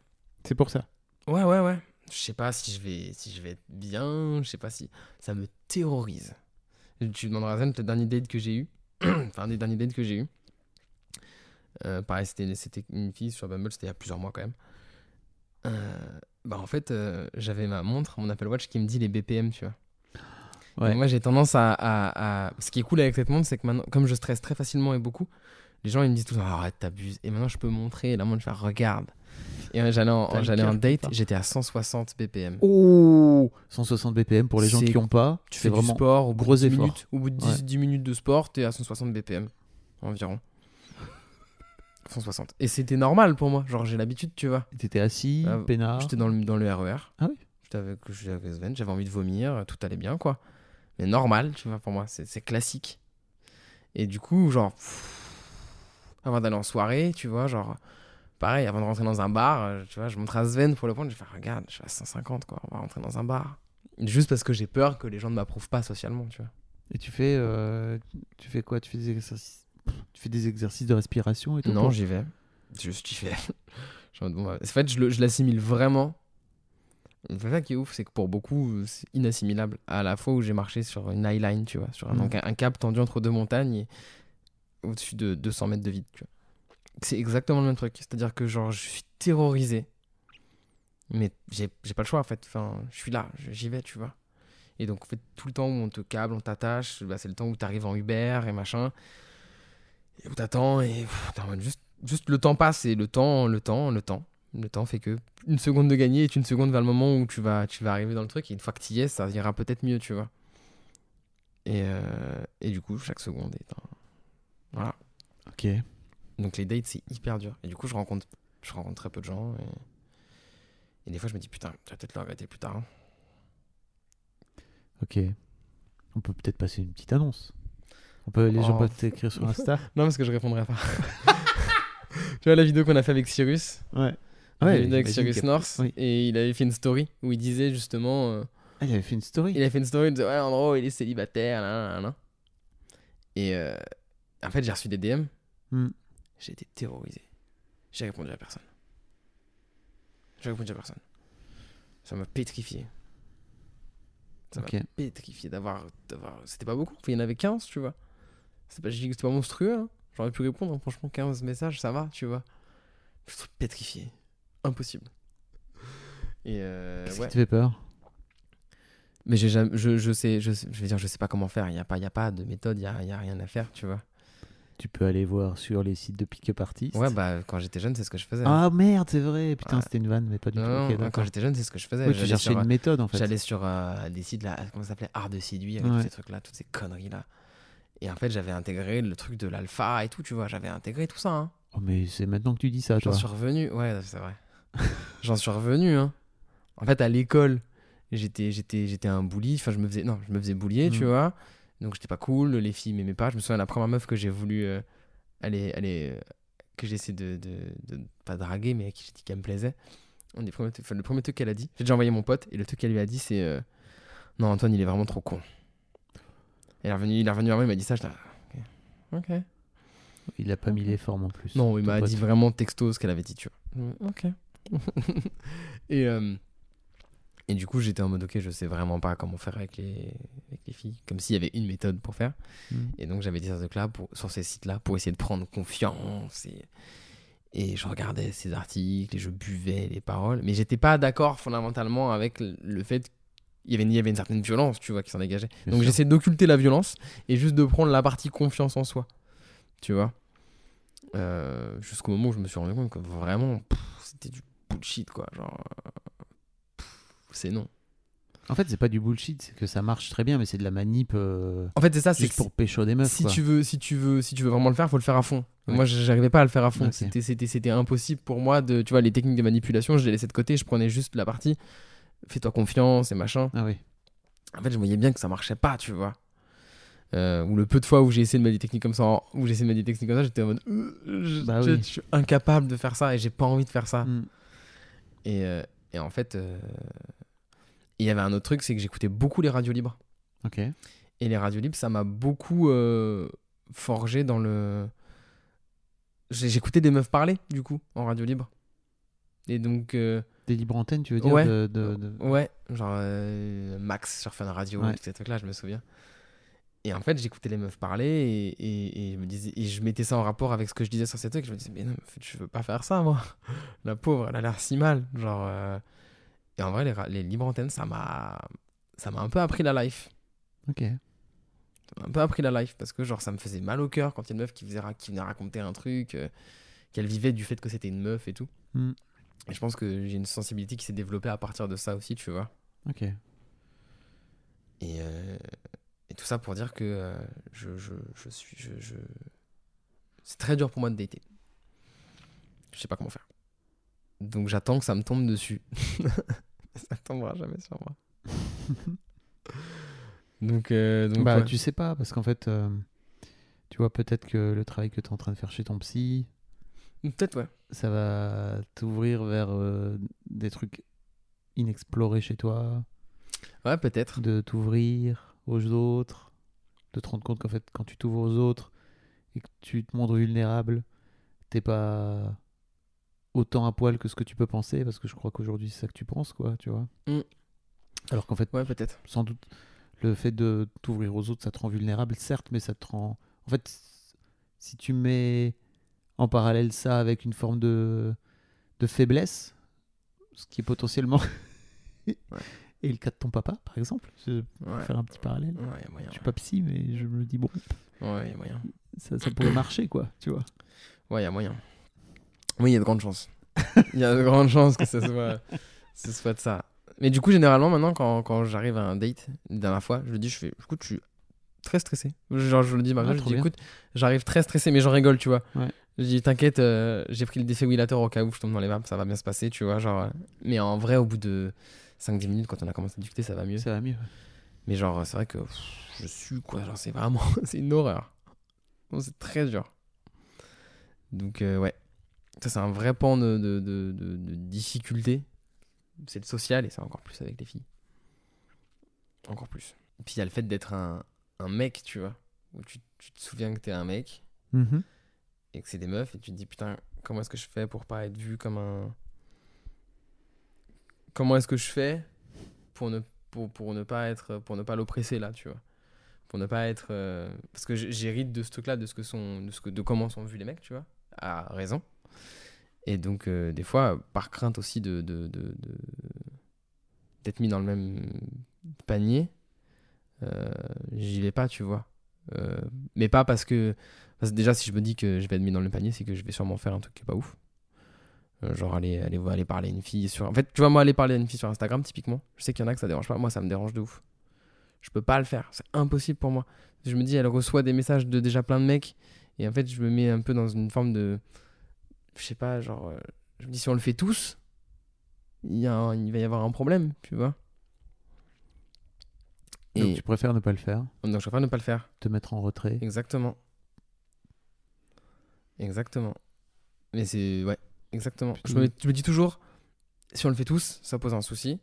[SPEAKER 3] C'est pour ça?
[SPEAKER 1] Ouais, ouais, ouais. Je sais pas si je vais, si je vais être bien. Je sais pas si. Ça me terrorise. Tu demanderas à Zen, le dernier date que j'ai eu. enfin, un des derniers dates que j'ai eu. Euh, pareil, c'était, c'était une fille sur Bumble, c'était il y a plusieurs mois quand même. Euh, bah, en fait, euh, j'avais ma montre, mon Apple Watch qui me dit les BPM, tu vois.
[SPEAKER 3] Ouais.
[SPEAKER 1] Moi, j'ai tendance à, à- à- Ce qui est cool avec cette montre, c'est que maintenant, comme je stresse très facilement et beaucoup, les gens ils me disent tout le temps arrête, t'abuses. Et maintenant, je peux montrer, la montre, je fais regarde. Et euh, j'allais en, j'allais en date, j'étais à 160 BPM.
[SPEAKER 3] Oh 160 BPM pour les gens qui ont pas.
[SPEAKER 1] Tu fais du
[SPEAKER 3] vraiment
[SPEAKER 1] sport, au
[SPEAKER 3] gros
[SPEAKER 1] de 10
[SPEAKER 3] effort.
[SPEAKER 1] minutes, au bout de 10,
[SPEAKER 3] Ouais.
[SPEAKER 1] 10 minutes de sport, t'es à 160 BPM environ. 160. Et c'était normal pour moi, genre j'ai l'habitude, tu vois.
[SPEAKER 3] T'étais assis,
[SPEAKER 1] Ah,
[SPEAKER 3] peinard.
[SPEAKER 1] J'étais dans le, dans le RER.
[SPEAKER 3] Ah oui
[SPEAKER 1] J'étais avec, j'étais avec Sven, j'avais envie de vomir, tout allait bien, quoi. Mais normal, tu vois, pour moi, c'est classique. Et du coup, genre, pff, avant d'aller en soirée, tu vois, genre, pareil, avant de rentrer dans un bar, euh, tu vois, je montre à Sven pour le prendre, je fais regarde, je suis à 150 quoi, on va rentrer dans un bar. Juste parce que j'ai peur que les gens ne m'approuvent pas socialement, tu vois.
[SPEAKER 3] Et tu fais, euh, tu fais quoi? Tu fais des exercices, tu fais des exercices de respiration et tout?
[SPEAKER 1] Non, j'y vais. Juste, j'y vais. En fait, je l'assimile vraiment. C'est ça qui est ouf, c'est que pour beaucoup, c'est inassimilable. À la fois où j'ai marché sur une highline, tu vois, sur un,
[SPEAKER 3] Mhm.
[SPEAKER 1] donc un, un cap tendu entre deux montagnes et au-dessus de 200 mètres de vide, tu vois. C'est exactement le même truc. C'est-à-dire que, genre, je suis terrorisé. Mais j'ai j'ai pas le choix, en fait. Enfin, je suis là, j'y vais, tu vois. Et donc, en fait, tout le temps où on te câble, on t'attache, bah, c'est le temps où t'arrives en Uber et machin. Et où t'attends et pff, juste le temps passe et le temps, le temps, le temps. Le temps fait que une seconde de gagner est une seconde vers le moment où tu vas, tu vas arriver dans le truc. Et une fois que tu y es, ça ira peut-être mieux, tu vois. Et, euh, et du coup, chaque seconde est un... Voilà.
[SPEAKER 3] Ok.
[SPEAKER 1] Donc les dates, c'est hyper dur. Et du coup, je rencontre, je rencontre très peu de gens. Et, et des fois, je me dis, putain, tu vas peut-être le regretter plus tard. hein.
[SPEAKER 3] Ok. On peut peut-être passer une petite annonce. On peut, les gens
[SPEAKER 1] Oh.
[SPEAKER 3] peuvent t'écrire sur Insta.
[SPEAKER 1] Non, parce que je répondrai pas. tu vois la vidéo qu'on a fait avec Cyrus?
[SPEAKER 3] Ouais.
[SPEAKER 1] Ouais,
[SPEAKER 3] Ouais,
[SPEAKER 1] avec
[SPEAKER 3] j'imagine
[SPEAKER 1] Cyrus North.
[SPEAKER 3] oui.
[SPEAKER 1] Et il avait fait une story où il disait justement. euh,
[SPEAKER 3] Ah, il avait fait une story.
[SPEAKER 1] il avait fait une story, il disait, ouais, en gros, il est célibataire, là, là, là. Et euh, en fait, j'ai reçu des DM.
[SPEAKER 3] Hmm.
[SPEAKER 1] J'ai été terrorisé. J'ai répondu à personne. J'ai répondu à personne. Ça m'a pétrifié. Ça m'a pétrifié d'avoir. C'était pas beaucoup. Il y en avait 15, tu vois. C'est pas, pas monstrueux. hein. J'aurais pu répondre. hein. Franchement, 15 messages, ça va, tu vois. Je suis pétrifié. Impossible. Et euh,
[SPEAKER 3] Qu'est-ce
[SPEAKER 1] ouais.
[SPEAKER 3] qui te fait peur?
[SPEAKER 1] Mais j'ai jamais, je, je sais, je, sais- je veux dire, je sais pas comment faire. Il y a pas, il y a pas de méthode. Il y a, y a rien à faire, tu vois.
[SPEAKER 3] Tu peux aller voir sur les sites de pick-up artistes.
[SPEAKER 1] Ouais, bah quand j'étais jeune, c'est ce que je faisais.
[SPEAKER 3] Ah merde, c'est vrai. Putain, c'était une vanne, mais pas du tout.
[SPEAKER 1] non,
[SPEAKER 3] Ok,
[SPEAKER 1] non,
[SPEAKER 3] d'accord.
[SPEAKER 1] quand j'étais jeune, c'est ce que je faisais.
[SPEAKER 3] Oui, tu
[SPEAKER 1] J'allais
[SPEAKER 3] cherchais
[SPEAKER 1] sur,
[SPEAKER 3] une
[SPEAKER 1] euh,
[SPEAKER 3] méthode en fait.
[SPEAKER 1] J'allais sur euh, des sites là, comment ça s'appelait Art de séduire avec
[SPEAKER 3] Ouais.
[SPEAKER 1] tous ces trucs là, toutes ces conneries là. Et en fait, j'avais intégré le truc de l'alpha et tout, tu vois. J'avais intégré tout ça. Hein.
[SPEAKER 3] Oh, mais c'est maintenant que tu dis ça,
[SPEAKER 1] J'en
[SPEAKER 3] toi.
[SPEAKER 1] suis revenu. Ouais, c'est vrai. J'en suis revenu. Hein. En fait, à l'école, j'étais, j'étais, j'étais un bully. Enfin, je me faisais, non, je me faisais bullier, tu
[SPEAKER 3] Mm.
[SPEAKER 1] vois. Donc, j'étais pas cool. Les filles m'aimaient pas. Je me souviens la première meuf que j'ai voulu euh, aller, aller, euh, que j'ai essayé de, de, de- pas draguer, mais à qui j'ai dit qu'elle me plaisait. Premiers enfin, le premier truc qu'elle a dit, j'ai déjà envoyé mon pote et le truc qu'elle lui a dit, c'est euh, non, Antoine, il est vraiment trop con. Et il est revenu, il est revenu vers moi, il m'a dit ça. Là, ok.
[SPEAKER 3] Il a pas mis les formes en plus.
[SPEAKER 1] Non, il m'a dit vraiment texto ce qu'elle avait dit, tu vois. Ok. et, euh, et du coup, j'étais en mode, ok, je sais vraiment pas comment faire avec les, avec les filles. Comme s'il y avait une méthode pour faire.
[SPEAKER 3] Mm.
[SPEAKER 1] Et donc, j'avais ces trucs-là pour, sur ces sites-là pour essayer de prendre confiance. Et, et je regardais ces articles et je buvais les paroles. Mais j'étais pas d'accord fondamentalement avec le- fait qu'il y avait, une- il y avait une certaine violence, tu vois, qui s'en dégageait.
[SPEAKER 3] Bien
[SPEAKER 1] Donc j'essaie d'occulter la violence et juste de prendre la partie confiance en soi. Tu vois Euh, Jusqu'au moment où je me suis rendu compte que vraiment, c'était du bullshit, quoi. Genre, euh, c'est non.
[SPEAKER 3] En fait, c'est pas du bullshit, c'est que ça marche très bien, mais c'est de la manip euh,
[SPEAKER 1] En fait, c'est ça, c'est
[SPEAKER 3] juste
[SPEAKER 1] que
[SPEAKER 3] pour pécho des meufs.
[SPEAKER 1] si
[SPEAKER 3] quoi.
[SPEAKER 1] tu veux, si tu veux, si tu veux vraiment le faire, faut le faire à fond.
[SPEAKER 3] Ouais.
[SPEAKER 1] Moi, j'arrivais pas à le faire à fond.
[SPEAKER 3] Ok.
[SPEAKER 1] C'était, c'était, c'était impossible pour moi de, tu vois, les techniques de manipulation, je les laissais de côté. Je prenais juste la partie, fais-toi confiance et machin.
[SPEAKER 3] Ah oui.
[SPEAKER 1] En fait, je voyais bien que ça marchait pas, tu vois. Euh, ou le peu de fois où j'ai essayé de mettre des techniques comme ça, en- où j'ai essayé de mettre des techniques comme ça, j'étais en mode, euh, je,
[SPEAKER 3] Bah
[SPEAKER 1] je-
[SPEAKER 3] oui.
[SPEAKER 1] je suis incapable de faire ça et j'ai pas envie de faire ça.
[SPEAKER 3] Mm.
[SPEAKER 1] Et, euh, et en fait, euh, il y avait un autre truc, c'est que j'écoutais beaucoup les radios libres.
[SPEAKER 3] Ok.
[SPEAKER 1] Et les radios libres, ça m'a beaucoup euh, forgé dans le. J'écoutais des meufs parler, du coup, en radio libre. Et donc, euh,
[SPEAKER 3] Des libres antennes, tu veux dire
[SPEAKER 1] Ouais.
[SPEAKER 3] de, de- de-
[SPEAKER 1] ouais, genre euh, Max sur Fun Radio,
[SPEAKER 3] Ouais.
[SPEAKER 1] ces trucs-là, je me souviens. Et en fait, j'écoutais les meufs parler et, et, et je me disais, et je mettais ça en rapport avec ce que je disais sur ces trucs. Je me disais, mais non, en fait, je veux pas faire ça, moi. La pauvre, elle a l'air si mal. Genre, euh, Et en vrai, les, les libres antennes, ça m'a ça m'a un peu appris la life.
[SPEAKER 3] Ok.
[SPEAKER 1] Ça m'a un peu appris la life parce que genre ça me faisait mal au cœur quand il y a une meuf qui, faisait, qui venait raconter un truc, euh, qu'elle vivait du fait que c'était une meuf et tout.
[SPEAKER 3] Mm.
[SPEAKER 1] Et je pense que j'ai une sensibilité qui s'est développée à partir de ça aussi, tu vois.
[SPEAKER 3] Ok.
[SPEAKER 1] Et, euh, et tout ça pour dire que euh, je, je, je suis. Je, je... C'est très dur pour moi de dater. Je sais pas comment faire. Donc j'attends que ça me tombe dessus. ça tombera jamais sur moi. donc, euh, donc
[SPEAKER 3] bah,
[SPEAKER 1] ouais.
[SPEAKER 3] tu sais pas, parce qu'en fait, euh, tu vois, peut-être que le travail que tu es en train de faire chez ton psy,
[SPEAKER 1] Peut-être, ouais.
[SPEAKER 3] ça va t'ouvrir vers euh, des trucs inexplorés chez toi,
[SPEAKER 1] Ouais, peut-être.
[SPEAKER 3] de t'ouvrir aux autres, de te rendre compte qu'en fait, quand tu t'ouvres aux autres et que tu te montres vulnérable, t'es pas autant à poil que ce que tu peux penser, parce que je crois qu'aujourd'hui, c'est ça que tu penses, quoi, tu vois.
[SPEAKER 1] Mm.
[SPEAKER 3] Alors qu'en fait,
[SPEAKER 1] Ouais, peut-être.
[SPEAKER 3] sans doute, le fait de t'ouvrir aux autres, ça te rend vulnérable, certes, mais ça te rend. En fait, si tu mets en parallèle ça avec une forme de, de faiblesse, ce qui est potentiellement. Et le cas de ton papa, par exemple, je
[SPEAKER 1] Ouais.
[SPEAKER 3] faire un petit parallèle.
[SPEAKER 1] Ouais, moyen.
[SPEAKER 3] Je suis pas psy, mais je me dis, bon,
[SPEAKER 1] Ouais, y a moyen.
[SPEAKER 3] ça, ça pourrait marcher, quoi, tu vois.
[SPEAKER 1] Ouais, y a moyen. Oui, il y a de grandes chances. Il y a de grandes chances que ce soit, ce soit de ça. Mais du coup, généralement, maintenant, quand, quand j'arrive à un date, la dernière fois, je le dis, je fais, écoute, je suis très stressé. Genre, je le dis, Marie,
[SPEAKER 3] Ah,
[SPEAKER 1] je dis, écoute, j'arrive très stressé, mais j'en rigole, tu vois.
[SPEAKER 3] Ouais.
[SPEAKER 1] Je dis, t'inquiète, euh, j'ai pris le défibrillateur au cas où je tombe dans les vapes, ça va bien se passer, tu vois. Genre, euh, mais en vrai, au bout de 5-10 minutes, quand on a commencé à discuter, ça va mieux.
[SPEAKER 3] Ça va mieux.
[SPEAKER 1] Mais genre, c'est vrai que pff, je suis quoi, genre, c'est vraiment, c'est une horreur. C'est très dur. Donc, euh, ouais. Ça, c'est un vrai pan de, de, de, de- de difficulté. C'est le social et c'est encore plus avec les filles. Encore plus. Et puis, il y a le fait d'être un, un mec, tu vois. Où tu, tu te souviens que t'es un mec
[SPEAKER 3] Mhm.
[SPEAKER 1] et que c'est des meufs et tu te dis, putain, comment est-ce que je fais pour pas être vu comme un. Comment est-ce que je fais pour ne, pas être. Pour ne pas l'oppresser là, tu vois? Pour ne pas être. euh, Parce que j'hérite de ce truc-là, de, ce que sont, de, comment sont vus les mecs, tu vois? À raison. Et donc, euh, des fois, par crainte aussi de. d'être mis dans le même panier, euh, j'y vais pas, tu vois? Mais pas parce que. Parce que déjà, si je me dis que je vais être mis dans le panier, c'est que je vais sûrement faire un truc qui est pas ouf. Euh, genre aller, aller, aller parler à une fille sur. En fait, tu vois, moi, aller parler à une fille sur Instagram, typiquement, je sais qu'il y en a que ça dérange pas. Moi, ça me dérange de ouf. Je peux pas le faire. C'est impossible pour moi. Je me dis, elle reçoit des messages de déjà plein de mecs. Et en fait, je me mets un peu dans une forme de. Je sais pas, genre. euh, Je me dis, si on le fait tous, il, y a un- il va y avoir un problème, tu vois.
[SPEAKER 3] Donc
[SPEAKER 1] Et
[SPEAKER 3] tu préfères ne pas le faire,
[SPEAKER 1] donc, je préfère ne pas le faire.
[SPEAKER 3] te mettre en retrait?
[SPEAKER 1] Exactement. Exactement. Mais c'est. Ouais, exactement. Je me, je me dis toujours, si on le fait tous, ça pose un souci.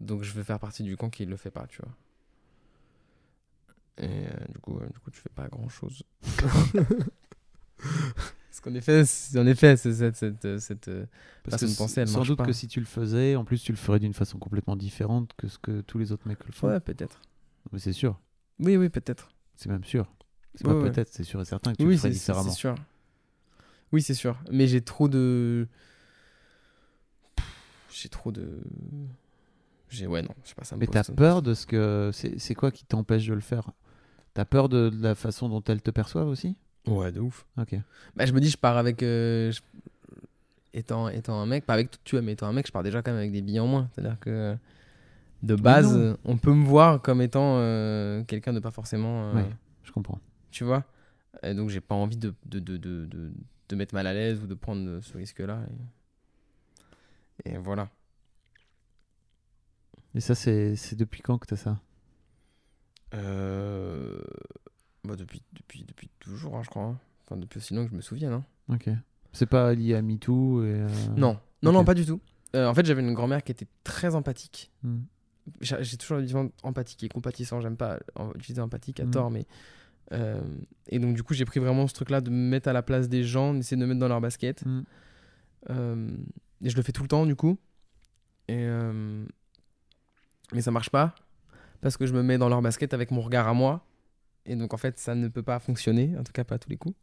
[SPEAKER 1] Donc je vais faire partie du camp qui le fait pas, tu vois. Et euh, du, coup, euh, du coup, tu fais pas grand chose. Parce qu'en effet, en effet, cette, cette, euh, cette, euh,
[SPEAKER 3] Parce
[SPEAKER 1] façon
[SPEAKER 3] que
[SPEAKER 1] de penser, elle
[SPEAKER 3] sans doute
[SPEAKER 1] pas.
[SPEAKER 3] que si tu le faisais, en plus tu le ferais d'une façon complètement différente que ce que tous les autres mecs le font.
[SPEAKER 1] Ouais, peut-être.
[SPEAKER 3] Mais c'est sûr,
[SPEAKER 1] Oui, oui, peut-être.
[SPEAKER 3] c'est même sûr. C'est
[SPEAKER 1] Ouais,
[SPEAKER 3] pas
[SPEAKER 1] ouais.
[SPEAKER 3] peut-être, c'est sûr et certain que tu
[SPEAKER 1] Oui,
[SPEAKER 3] le ferais différemment.
[SPEAKER 1] c'est sûr. Oui, c'est sûr. Mais j'ai trop de. J'ai trop de. J'ai ouais non, je sais pas ça me
[SPEAKER 3] Mais
[SPEAKER 1] pose
[SPEAKER 3] t'as
[SPEAKER 1] ça-
[SPEAKER 3] peur de ce que. C'est c'est quoi qui t'empêche de le faire? T'as peur de, de la façon dont elles te perçoivent aussi?
[SPEAKER 1] Ouais, de ouf.
[SPEAKER 3] Ok.
[SPEAKER 1] Bah, je me dis, je pars avec. euh, je- Étant, étant un mec, pas avec tout, tu vois, mais étant un mec, je pars déjà quand même avec des billes en moins. C'est-à-dire que de base,
[SPEAKER 3] non.
[SPEAKER 1] on peut me voir comme étant euh, quelqu'un de pas forcément. euh,
[SPEAKER 3] Ouais. Je comprends.
[SPEAKER 1] Tu vois? Et donc, j'ai pas envie de, de, de, de, de, de mettre mal à l'aise ou de prendre ce risque-là. Et... et voilà.
[SPEAKER 3] Et ça, c'est c'est depuis quand que t'as ça?
[SPEAKER 1] Euh... Bah, depuis, depuis, depuis toujours, hein, je crois. hein. Enfin, depuis aussi longtemps que je me souviens. Hein.
[SPEAKER 3] Ok. C'est pas lié à MeToo et. euh,
[SPEAKER 1] Non, non, non, pas du tout. Euh, en fait, j'avais une grand-mère qui était très empathique.
[SPEAKER 3] hmm.
[SPEAKER 1] J'ai toujours vision empathique et compatissant. J'aime pas utiliser empathique à
[SPEAKER 3] Mhm.
[SPEAKER 1] tort, mais. Euh, et donc, du coup, j'ai pris vraiment ce truc-là de me mettre à la place des gens, d'essayer de me mettre dans leur basket.
[SPEAKER 3] Hmm.
[SPEAKER 1] Euh, et je le fais tout le temps, du coup. Et. euh, mais ça marche pas. Parce que je me mets dans leur basket avec mon regard à moi. Et donc, en fait, ça ne peut pas fonctionner. En tout cas, pas à tous les coups.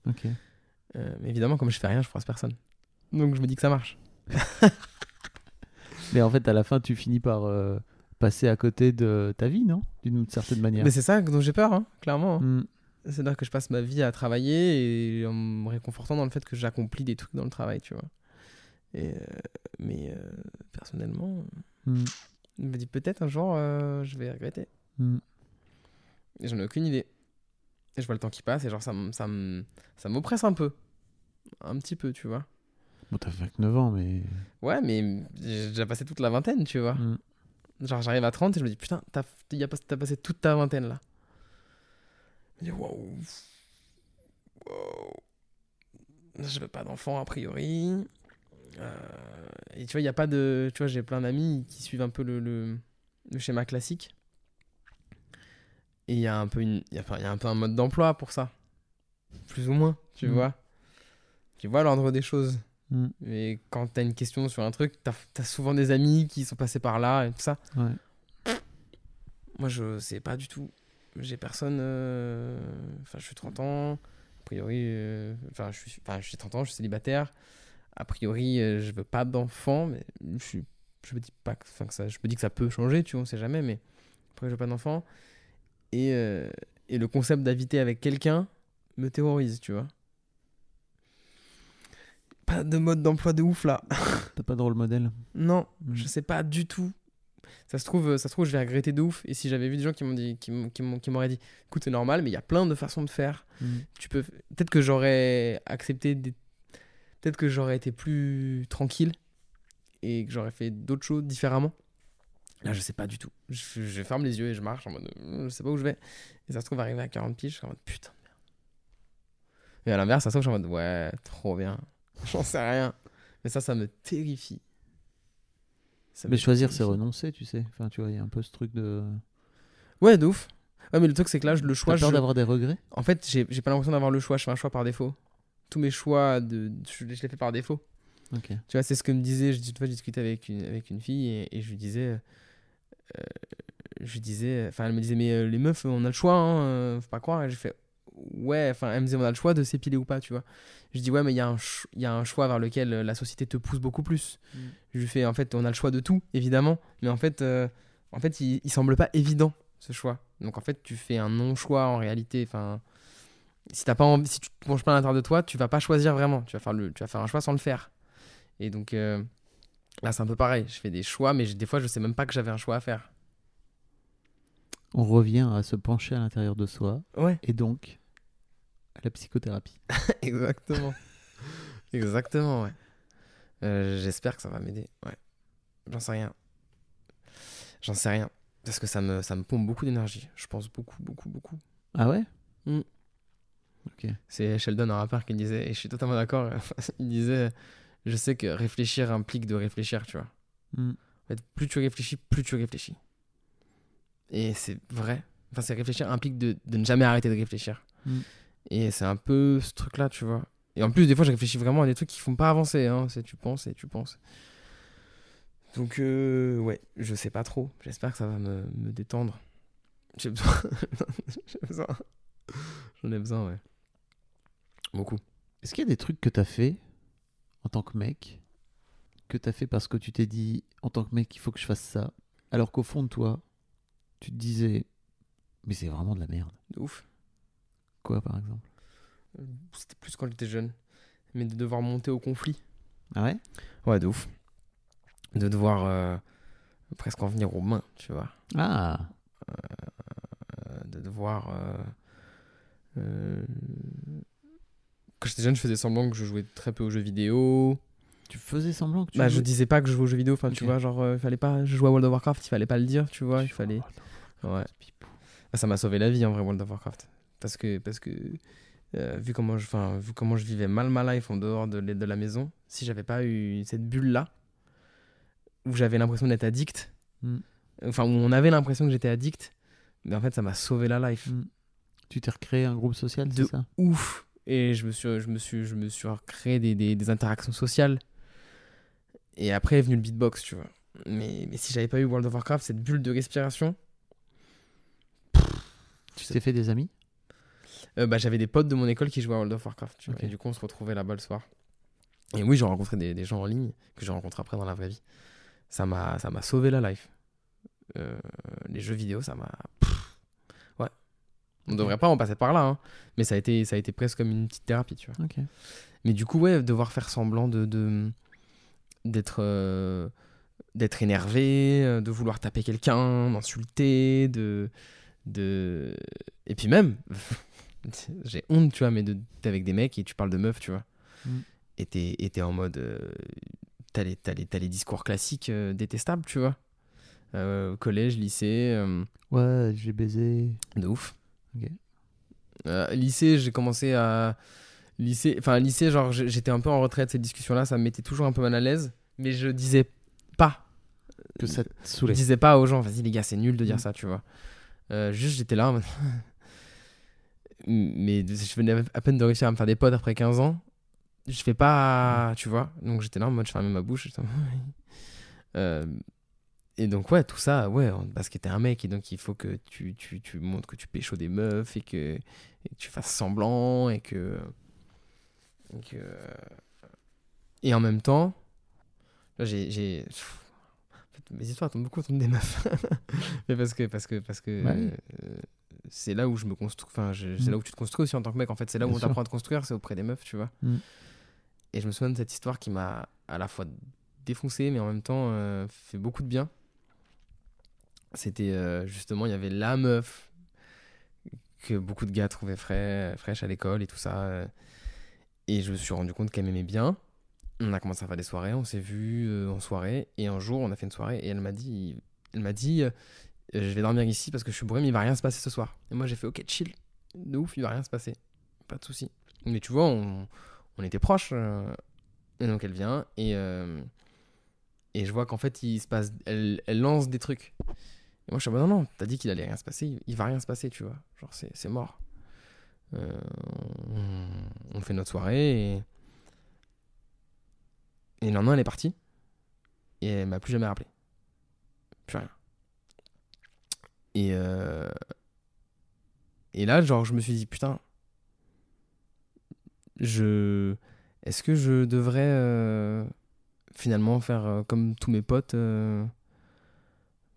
[SPEAKER 1] Mais évidemment, comme je fais rien, je froisse personne. Donc, je me dis que ça marche.
[SPEAKER 3] Mais en fait, à la fin, tu finis par passer à côté de ta vie, non? D'une certaine manière.
[SPEAKER 1] Mais c'est ça dont j'ai peur, hein, clairement.
[SPEAKER 3] Hmm.
[SPEAKER 1] C'est-à-dire que je passe ma vie à travailler et en me réconfortant dans le fait que j'accomplis des trucs dans le travail, tu vois. Et, euh, mais euh, personnellement,
[SPEAKER 3] Hmm.
[SPEAKER 1] je me dis peut-être un jour, euh, je vais regretter.
[SPEAKER 3] Hmm.
[SPEAKER 1] Et j'en ai aucune idée. Et je vois le temps qui passe et genre ça, ça, ça m'oppresse un peu. Un petit peu, tu vois.
[SPEAKER 3] Bon, t'as 29 ans, mais.
[SPEAKER 1] Ouais, mais j'ai déjà passé toute la vingtaine, tu vois.
[SPEAKER 3] Hmm.
[SPEAKER 1] Genre j'arrive à 30 et je me dis putain, t'as y a pas- t'as passé toute ta vingtaine là. Je me dis waouh. Waouh. je veux pas d'enfant a priori. Euh, et tu vois, il y a pas de. Tu vois, j'ai plein d'amis qui suivent un peu le, le, le schéma classique. Et il y a un peu une, y a, enfin, il y a un peu un mode d'emploi pour ça, plus ou moins, tu
[SPEAKER 3] Mm.
[SPEAKER 1] vois. Tu vois l'ordre des choses.
[SPEAKER 3] Mm.
[SPEAKER 1] Et quand t'as une question sur un truc, t'as as souvent des amis qui sont passés par là et tout ça.
[SPEAKER 3] Ouais.
[SPEAKER 1] Moi, je sais pas du tout. J'ai personne. euh, Enfin, je suis 30 ans. A priori, euh, enfin, je suis, enfin, suis 30 ans, je suis célibataire. A priori, euh, je veux pas d'enfant, mais je suis, je me dis pas, que, que ça, je me dis que ça peut changer, tu vois, on sait jamais, mais après, je veux pas d'enfant. Et, et le concept d'habiter avec quelqu'un me terrorise, tu vois. Pas de mode d'emploi de ouf là.
[SPEAKER 3] T'as pas de rôle modèle?
[SPEAKER 1] Non,
[SPEAKER 3] Mm.
[SPEAKER 1] je sais pas du tout. Ça se trouve, ça se trouve, je vais regretter de ouf. Et si j'avais vu des gens qui m'ont dit, qui m'auraient dit, écoute, c'est normal, mais il y a plein de façons de faire.
[SPEAKER 3] Mm.
[SPEAKER 1] Tu peux, peut-être que j'aurais accepté, des... peut-être que j'aurais été plus tranquille et que j'aurais fait d'autres choses différemment. Là, je sais pas du tout. Je, je ferme les yeux et je marche en mode, euh, je sais pas où je vais. Et ça se trouve, arrivé à 40 piges, je suis en mode, putain. de merde. Et à l'inverse, ça se trouve, je suis en mode, ouais, trop bien. J'en sais rien. Mais ça, ça me terrifie. Ça
[SPEAKER 3] Mais choisir, c'est renoncer, tu sais. Enfin, tu vois, il y a un peu ce truc de.
[SPEAKER 1] Ouais, de ouf. Ouais, mais le truc, c'est que là, je- le choix.
[SPEAKER 3] T'as peur
[SPEAKER 1] je-
[SPEAKER 3] d'avoir des regrets?
[SPEAKER 1] En fait, j'ai pas l'impression d'avoir le choix. Je fais un choix par défaut. Tous mes choix, de, je, je les fais par défaut.
[SPEAKER 3] Ok.
[SPEAKER 1] Tu vois, c'est ce que me disait. Je, une fois, j'ai discuté avec une, avec une fille et, et je lui disais. euh, je lui disais. Enfin, elle me disait, mais euh, les meufs, on a le choix, hein, euh, faut pas croire. Et j'ai fait. Ouais, enfin, elle me disait, on a le choix de s'épiler ou pas, tu vois. Je dis, ouais, mais il y, a un y a un choix vers lequel euh, la société te pousse beaucoup plus.
[SPEAKER 3] Mm.
[SPEAKER 1] Je lui fais, en fait, on a le choix de tout, évidemment. Mais en fait, euh, en fait il, il semble pas évident, ce choix. Donc, en fait, tu fais un non-choix en réalité. Enfin, si, t'as pas envie, si tu te penches pas à l'intérieur de toi, tu vas pas choisir vraiment. Tu vas faire, le, tu vas faire un choix sans le faire. Et donc, euh, là, c'est un peu pareil. Je fais des choix, mais des fois, je sais même pas que j'avais un choix à faire.
[SPEAKER 3] On revient à se pencher à l'intérieur de soi
[SPEAKER 1] Ouais,
[SPEAKER 3] et donc à la psychothérapie.
[SPEAKER 1] exactement. exactement, ouais. Euh, J'espère que ça va m'aider. Ouais. J'en sais rien. J'en sais rien. Parce que ça me, ça me pompe beaucoup d'énergie. Je pense beaucoup, beaucoup, beaucoup.
[SPEAKER 3] Ah ouais?
[SPEAKER 1] Mm.
[SPEAKER 3] Ok.
[SPEAKER 1] C'est Sheldon, un rappeur, qui disait, et je suis totalement d'accord, il disait Je sais que réfléchir implique de réfléchir, tu vois.
[SPEAKER 3] Mm.
[SPEAKER 1] En fait, plus tu réfléchis, plus tu réfléchis. Et c'est vrai. Enfin, c'est réfléchir implique de, de ne jamais arrêter de réfléchir.
[SPEAKER 3] Mm.
[SPEAKER 1] Et c'est un peu ce truc-là, tu vois. Et en plus, des fois, je réfléchis vraiment à des trucs qui font pas avancer. Hein. C'est tu penses et tu penses. Donc, euh, ouais, je sais pas trop. J'espère que ça va me, me détendre. J'ai besoin. J'ai besoin. J'en ai besoin, ouais. Beaucoup.
[SPEAKER 3] Est-ce qu'il y a des trucs que t'as fait en tant que mec que t'as fait parce que tu t'es dit en tant que mec il faut que je fasse ça alors qu'au fond de toi tu te disais mais c'est vraiment de la merde.
[SPEAKER 1] De ouf.
[SPEAKER 3] Quoi par exemple
[SPEAKER 1] Euh, C'était plus quand j'étais jeune. Mais de devoir monter au conflit.
[SPEAKER 3] Ah ouais?
[SPEAKER 1] Ouais, de ouf. De devoir euh, presque en venir aux mains, tu vois.
[SPEAKER 3] Ah
[SPEAKER 1] Euh, de devoir. euh, Quand j'étais jeune, je faisais semblant que je jouais très peu aux jeux vidéo.
[SPEAKER 3] tu faisais semblant que tu
[SPEAKER 1] Bah, je disais pas que je jouais aux jeux vidéo. Enfin, tu vois, genre, euh, il fallait pas. Je jouais à World of Warcraft, il fallait pas le dire, tu vois. Il fallait. Ouais. Ah, Ça m'a sauvé la vie en vrai, World of Warcraft. Parce que, parce que euh, vu, comment je, vu comment je vivais mal ma life en dehors de, de la maison, si j'avais pas eu cette bulle-là, où j'avais l'impression d'être addict,
[SPEAKER 3] Mm.
[SPEAKER 1] enfin, où on avait l'impression que j'étais addict, mais en fait, ça m'a sauvé la life.
[SPEAKER 3] Mm. Tu t'es recréé un groupe social,
[SPEAKER 1] De
[SPEAKER 3] c'est ça?
[SPEAKER 1] Ouf! Et je me suis, je me suis, je me suis recréé des, des, des interactions sociales. Et après est venu le beatbox, tu vois. Mais, mais si j'avais pas eu World of Warcraft, cette bulle de respiration,
[SPEAKER 3] Tu t'es fait des amis?
[SPEAKER 1] Euh, bah, j'avais des potes de mon école qui jouaient à World of Warcraft. tu vois. Et du coup, on se retrouvait là-bas le soir. Et oui, j'ai rencontré des, des gens en ligne que j'ai rencontrés après dans la vraie vie. Ça m'a, ça m'a sauvé la life. Euh, les jeux vidéo, ça m'a. Ouais. On
[SPEAKER 3] Ok.
[SPEAKER 1] devrait pas en passer par là, hein. mais ça a, été, ça a été presque comme une petite thérapie, tu vois. Mais du coup, ouais, devoir faire semblant de. de- d'être. euh, d'être énervé, de vouloir taper quelqu'un, d'insulter, de. de... Et puis même, j'ai honte, tu vois, mais de- t'es avec des mecs et tu parles de meufs, tu vois.
[SPEAKER 3] Mm.
[SPEAKER 1] Et t'es et t'es en mode. euh, t'as, les, t'as, les, t'as les discours classiques euh, détestables, tu vois. Euh, collège, lycée, euh,
[SPEAKER 3] Ouais, j'ai baisé.
[SPEAKER 1] de ouf.
[SPEAKER 3] Ok.
[SPEAKER 1] Lycée, j'ai commencé à. lycée, enfin, lycée, genre, j'étais un peu en retrait de ces discussions-là, ça me mettait toujours un peu mal à l'aise, mais je disais pas.
[SPEAKER 3] Que ça te
[SPEAKER 1] Je
[SPEAKER 3] saoulait.
[SPEAKER 1] disais pas aux gens, vas-y les gars, c'est nul de dire
[SPEAKER 3] Mm.
[SPEAKER 1] ça, tu vois. Juste, j'étais là en mode. mais je venais à peine de réussir à me faire des potes après 15 ans. Je fais pas. Tu vois Donc j'étais là en mode, je fermais ma bouche. Euh, et donc, ouais, tout ça, ouais, parce que t'es un mec et donc il faut que tu, tu, tu montres que tu pécho des meufs et que, et que tu fasses semblant et que. Et, que, et en même temps, là, j'ai. j'ai- en fait, mes histoires tombent beaucoup autour des meufs. Mais parce que, parce que, parce que
[SPEAKER 3] Ouais.
[SPEAKER 1] euh, c'est là où je me construis. Enfin, je- c'est
[SPEAKER 3] Mm.
[SPEAKER 1] là où tu te construis aussi en tant que mec. En fait, c'est là où on t'apprend à te construire, c'est auprès des meufs, tu vois.
[SPEAKER 3] Mm.
[SPEAKER 1] Et je me souviens de cette histoire qui m'a à la fois défoncé, mais en même temps euh, fait beaucoup de bien. C'était euh, justement, il y avait la meuf que beaucoup de gars trouvaient frais, fraîche à l'école et tout ça. euh, et je me suis rendu compte qu'elle m'aimait bien. On a commencé à faire des soirées, on s'est vu en soirée. Et un jour, on a fait une soirée et elle m'a dit, elle m'a dit, je vais dormir ici parce que je suis bourré, mais il va rien se passer ce soir. Et moi, j'ai fait, ok, chill, de ouf, il va rien se passer, pas de souci. Mais tu vois, on, était proches. euh, et donc elle vient et euh, et je vois qu'en fait il se passe, elle, lance des trucs. Et moi je suis mode, non non, t'as dit qu'il allait rien se passer, il, il va rien se passer, tu vois. Genre c'est mort. Euh, on, on fait notre soirée et et le lendemain elle est partie et elle m'a plus jamais rappelé. Plus rien. Et euh, et là genre je me suis dit putain je est-ce que je devrais euh, finalement faire euh, comme tous mes potes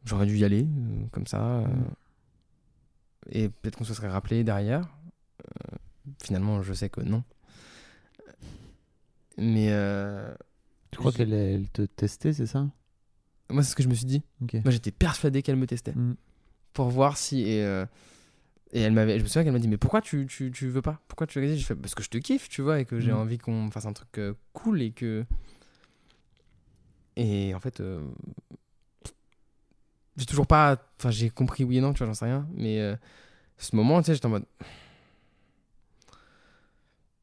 [SPEAKER 1] J'aurais dû y aller, comme ça.
[SPEAKER 3] Mm.
[SPEAKER 1] et peut-être qu'on se serait rappelé derrière. Finalement, je sais que non. Mais
[SPEAKER 3] Tu crois qu'elle elle te testait, c'est ça?
[SPEAKER 1] Moi, c'est ce que je me suis dit. Moi, j'étais persuadé qu'elle me testait.
[SPEAKER 3] Mm.
[SPEAKER 1] Pour voir si. Et, euh, et elle m'avait, je me souviens qu'elle m'a dit Mais pourquoi tu, tu, tu veux pas? Pourquoi tu veux Je fais Parce que je te kiffe, tu vois, et que j'ai
[SPEAKER 3] Mm.
[SPEAKER 1] envie qu'on fasse un truc euh, cool et que. Et en fait. euh, J'ai toujours pas. Enfin, j'ai compris oui et non, tu vois, j'en sais rien. Mais ce moment, tu sais, j'étais en mode.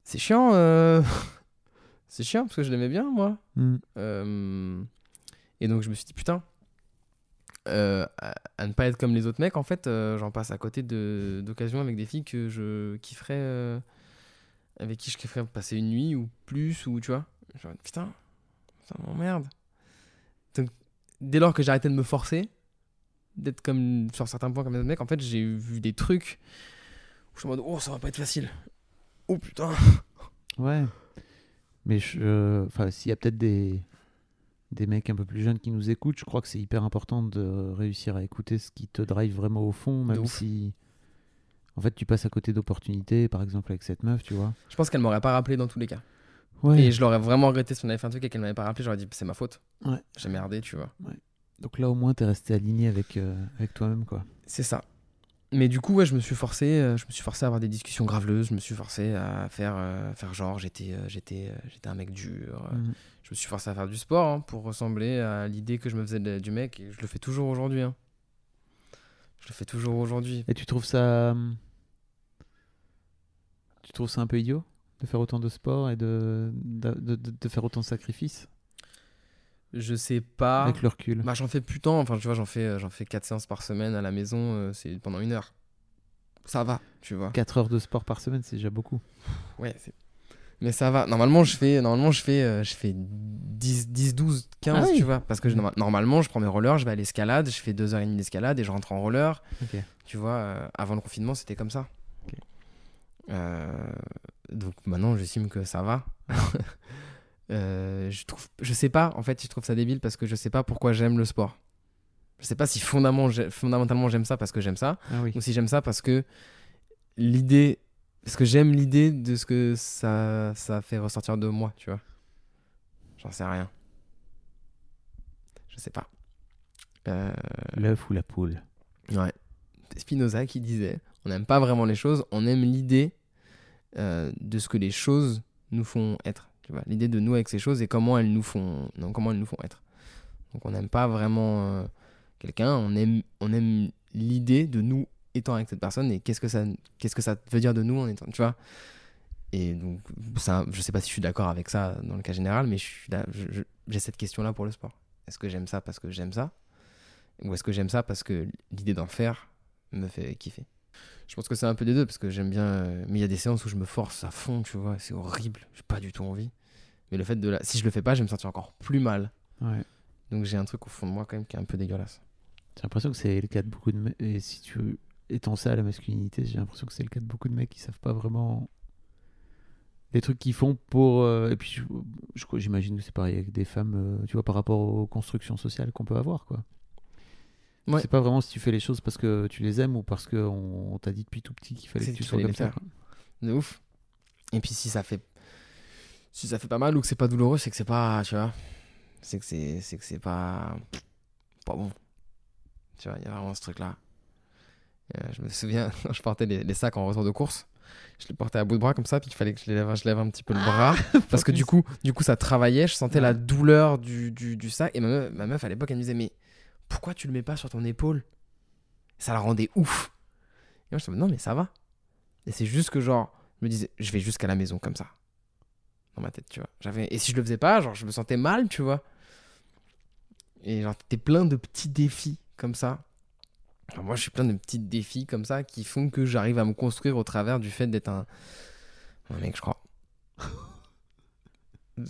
[SPEAKER 1] C'est chiant. euh, C'est chiant parce que je l'aimais bien, moi.
[SPEAKER 3] Mm.
[SPEAKER 1] Et donc je me suis dit, putain, euh, à, ne pas être comme les autres mecs, en fait, euh, j'en passe à côté de- d'occasions avec des filles que je kifferais, euh, avec qui je kifferais passer une nuit ou plus, ou tu vois. Putain, ça m'emmerde. Donc, dès lors que j'arrêtais de me forcer, d'être comme sur certains points comme les autres mecs, en fait, j'ai vu des trucs où je suis en mode, oh, ça va pas être facile. Oh putain.
[SPEAKER 3] Ouais. Mais je, enfin, s'il y a peut-être des, des mecs un peu plus jeunes qui nous écoutent, je crois que c'est hyper important de réussir à écouter ce qui te drive vraiment au fond, même
[SPEAKER 1] ouf.
[SPEAKER 3] si. En fait, tu passes à côté d'opportunités, par exemple avec cette meuf, tu vois.
[SPEAKER 1] Je pense qu'elle m'aurait pas rappelé dans tous les cas.
[SPEAKER 3] Ouais.
[SPEAKER 1] Et je l'aurais vraiment regretté si on avait fait un truc et qu'elle m'avait pas rappelé, j'aurais dit c'est ma faute.
[SPEAKER 3] Ouais.
[SPEAKER 1] J'ai merdé, tu vois.
[SPEAKER 3] Donc là, au moins, t'es resté aligné avec, euh, avec toi-même, quoi.
[SPEAKER 1] C'est ça. Mais du coup, ouais, je me suis forcé, euh, je me suis forcé à avoir des discussions graveleuses, je me suis forcé à faire, euh, faire genre j'étais, euh, j'étais, j'étais un mec dur.
[SPEAKER 3] Mm.
[SPEAKER 1] Je me suis forcé à faire du sport hein, pour ressembler à l'idée que je me faisais de- du mec et je le fais toujours aujourd'hui. hein. Je le fais toujours aujourd'hui.
[SPEAKER 3] Et tu trouves ça. hum, Tu trouves ça un peu idiot de faire autant de sport et de, de, de- de faire autant de sacrifices?
[SPEAKER 1] Je sais pas.
[SPEAKER 3] avec le recul
[SPEAKER 1] Bah, j'en fais plus tant. Enfin, tu vois, j'en fais, euh, j'en fais 4 séances par semaine à la maison. euh, c'est pendant une heure. Ça va, tu vois.
[SPEAKER 3] 4 heures de sport par semaine, c'est déjà beaucoup.
[SPEAKER 1] Ouais, c'est- mais ça va. Normalement, je fais, normalement, je fais, euh, je fais 10, 10, 12, 15,
[SPEAKER 3] Ah oui.
[SPEAKER 1] tu vois. Parce que je- norma- normalement, je prends mes rollers, je vais à l'escalade, je fais 2h30 d'escalade et je rentre en roller.
[SPEAKER 3] Ok.
[SPEAKER 1] Tu vois, euh, avant le confinement, c'était comme ça. Euh, donc maintenant, j'estime que ça va. Euh, je trouve, je sais pas, en fait, je trouve ça débile parce que je sais pas pourquoi j'aime le sport. Je sais pas si fondamentalement, j'ai- fondamentalement j'aime ça parce que j'aime ça,
[SPEAKER 3] Ah oui.
[SPEAKER 1] ou si j'aime ça parce que l'idée parce que j'aime l'idée de ce que ça ça fait ressortir de moi tu vois. J'en sais rien. Je sais pas. Euh,
[SPEAKER 3] L'œuf ou la poule.
[SPEAKER 1] Ouais. C'est Spinoza qui disait on n'aime pas vraiment les choses on aime l'idée euh, de ce que les choses nous font être l'idée de nous avec ces choses et comment elles nous font non, comment elles nous font être. Donc on n'aime pas vraiment euh, quelqu'un on aime on aime l'idée de nous étant avec cette personne et qu'est-ce que ça qu'est-ce que ça veut dire de nous en étant tu vois. Et donc, ça, je sais pas si je suis d'accord avec ça dans le cas général, mais je j'ai cette question-là pour le sport. Est-ce que j'aime ça parce que j'aime ça? Ou est-ce que j'aime ça parce que l'idée d'en faire me fait kiffer? Je pense que c'est un peu des deux, parce que j'aime bien. euh, Mais il y a des séances où je me force à fond, tu vois, c'est horrible, j'ai pas du tout envie. Mais le fait de la... si je le fais pas, je vais me sentir encore plus mal.
[SPEAKER 3] Ouais.
[SPEAKER 1] Donc j'ai un truc au fond de moi quand même qui est un peu dégueulasse.
[SPEAKER 3] J'ai l'impression que c'est le cas de beaucoup de mecs. Et si tu étends ça à la masculinité, j'ai l'impression que c'est le cas de beaucoup de mecs qui savent pas vraiment les trucs qu'ils font pour. euh, Et puis, j'imagine que c'est pareil avec des femmes, euh, tu vois, par rapport aux constructions sociales qu'on peut avoir, quoi.
[SPEAKER 1] Ouais.
[SPEAKER 3] C'est pas vraiment si tu fais les choses parce que tu les aimes ou parce qu'on on t'a dit depuis tout petit qu'il fallait que tu sois comme ça.
[SPEAKER 1] De ouf. Et puis si ça fait si ça fait pas mal ou que c'est pas douloureux, c'est que c'est pas, tu vois, c'est que c'est c'est que c'est pas pas bon. Tu vois, il y a vraiment ce truc là. je me souviens, je portais les, les sacs en retour de course, je les portais à bout de bras comme ça, puis il fallait que je lève, je lève un petit peu le bras parce que du coup, du coup ça travaillait, je sentais la douleur du, du, du sac et ma meuf, ma meuf à l'époque elle me disait mais pourquoi tu le mets pas sur ton épaule? Ça la rendait ouf. Et moi je me non mais ça va. Et c'est juste que genre je me disais, je vais jusqu'à la maison comme ça. Dans ma tête, tu vois. Et si je le faisais pas, genre, je me sentais mal, tu vois. Et genre, t'es plein de petits défis comme ça. Moi, je suis plein de petits défis comme ça qui font que j'arrive à me construire au travers du fait d'être un, un mec, je crois.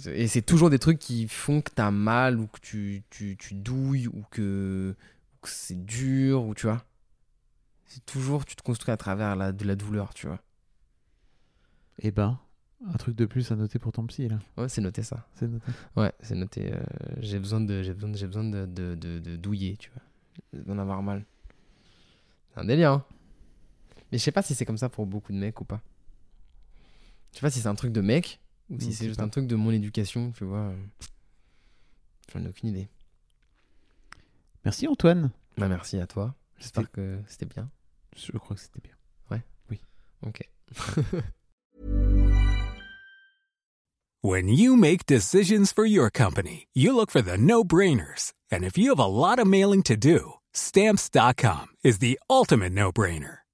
[SPEAKER 1] Et c'est toujours des trucs qui font que t'as mal ou que tu, tu, tu douilles ou que, c'est dur ou tu vois. C'est toujours, tu te construis à travers la, de la douleur, tu vois.
[SPEAKER 3] Eh ben, un truc de plus à noter pour ton psy, là.
[SPEAKER 1] Ouais, c'est noté ça.
[SPEAKER 3] C'est noté.
[SPEAKER 1] Ouais, c'est noté. euh, j'ai besoin de, j'ai besoin, de- j'ai besoin de, de, de, de douiller, tu vois. Besoin d'avoir mal. C'est un délire. Hein. Mais je sais pas si c'est comme ça pour beaucoup de mecs ou pas. Je sais pas si c'est un truc de mec ou si
[SPEAKER 3] Je
[SPEAKER 1] c'est juste
[SPEAKER 3] pas.
[SPEAKER 1] un truc de mon éducation, tu vois. J'en ai aucune idée.
[SPEAKER 3] Merci Antoine.
[SPEAKER 1] Bah merci à toi. J'espère que c'était bien.
[SPEAKER 3] Je crois que c'était bien.
[SPEAKER 1] Ok.
[SPEAKER 4] When you make decisions for your company, you look for the no brainers. And if you have a lot of mailing to do, stamps.com is the ultimate no brainer.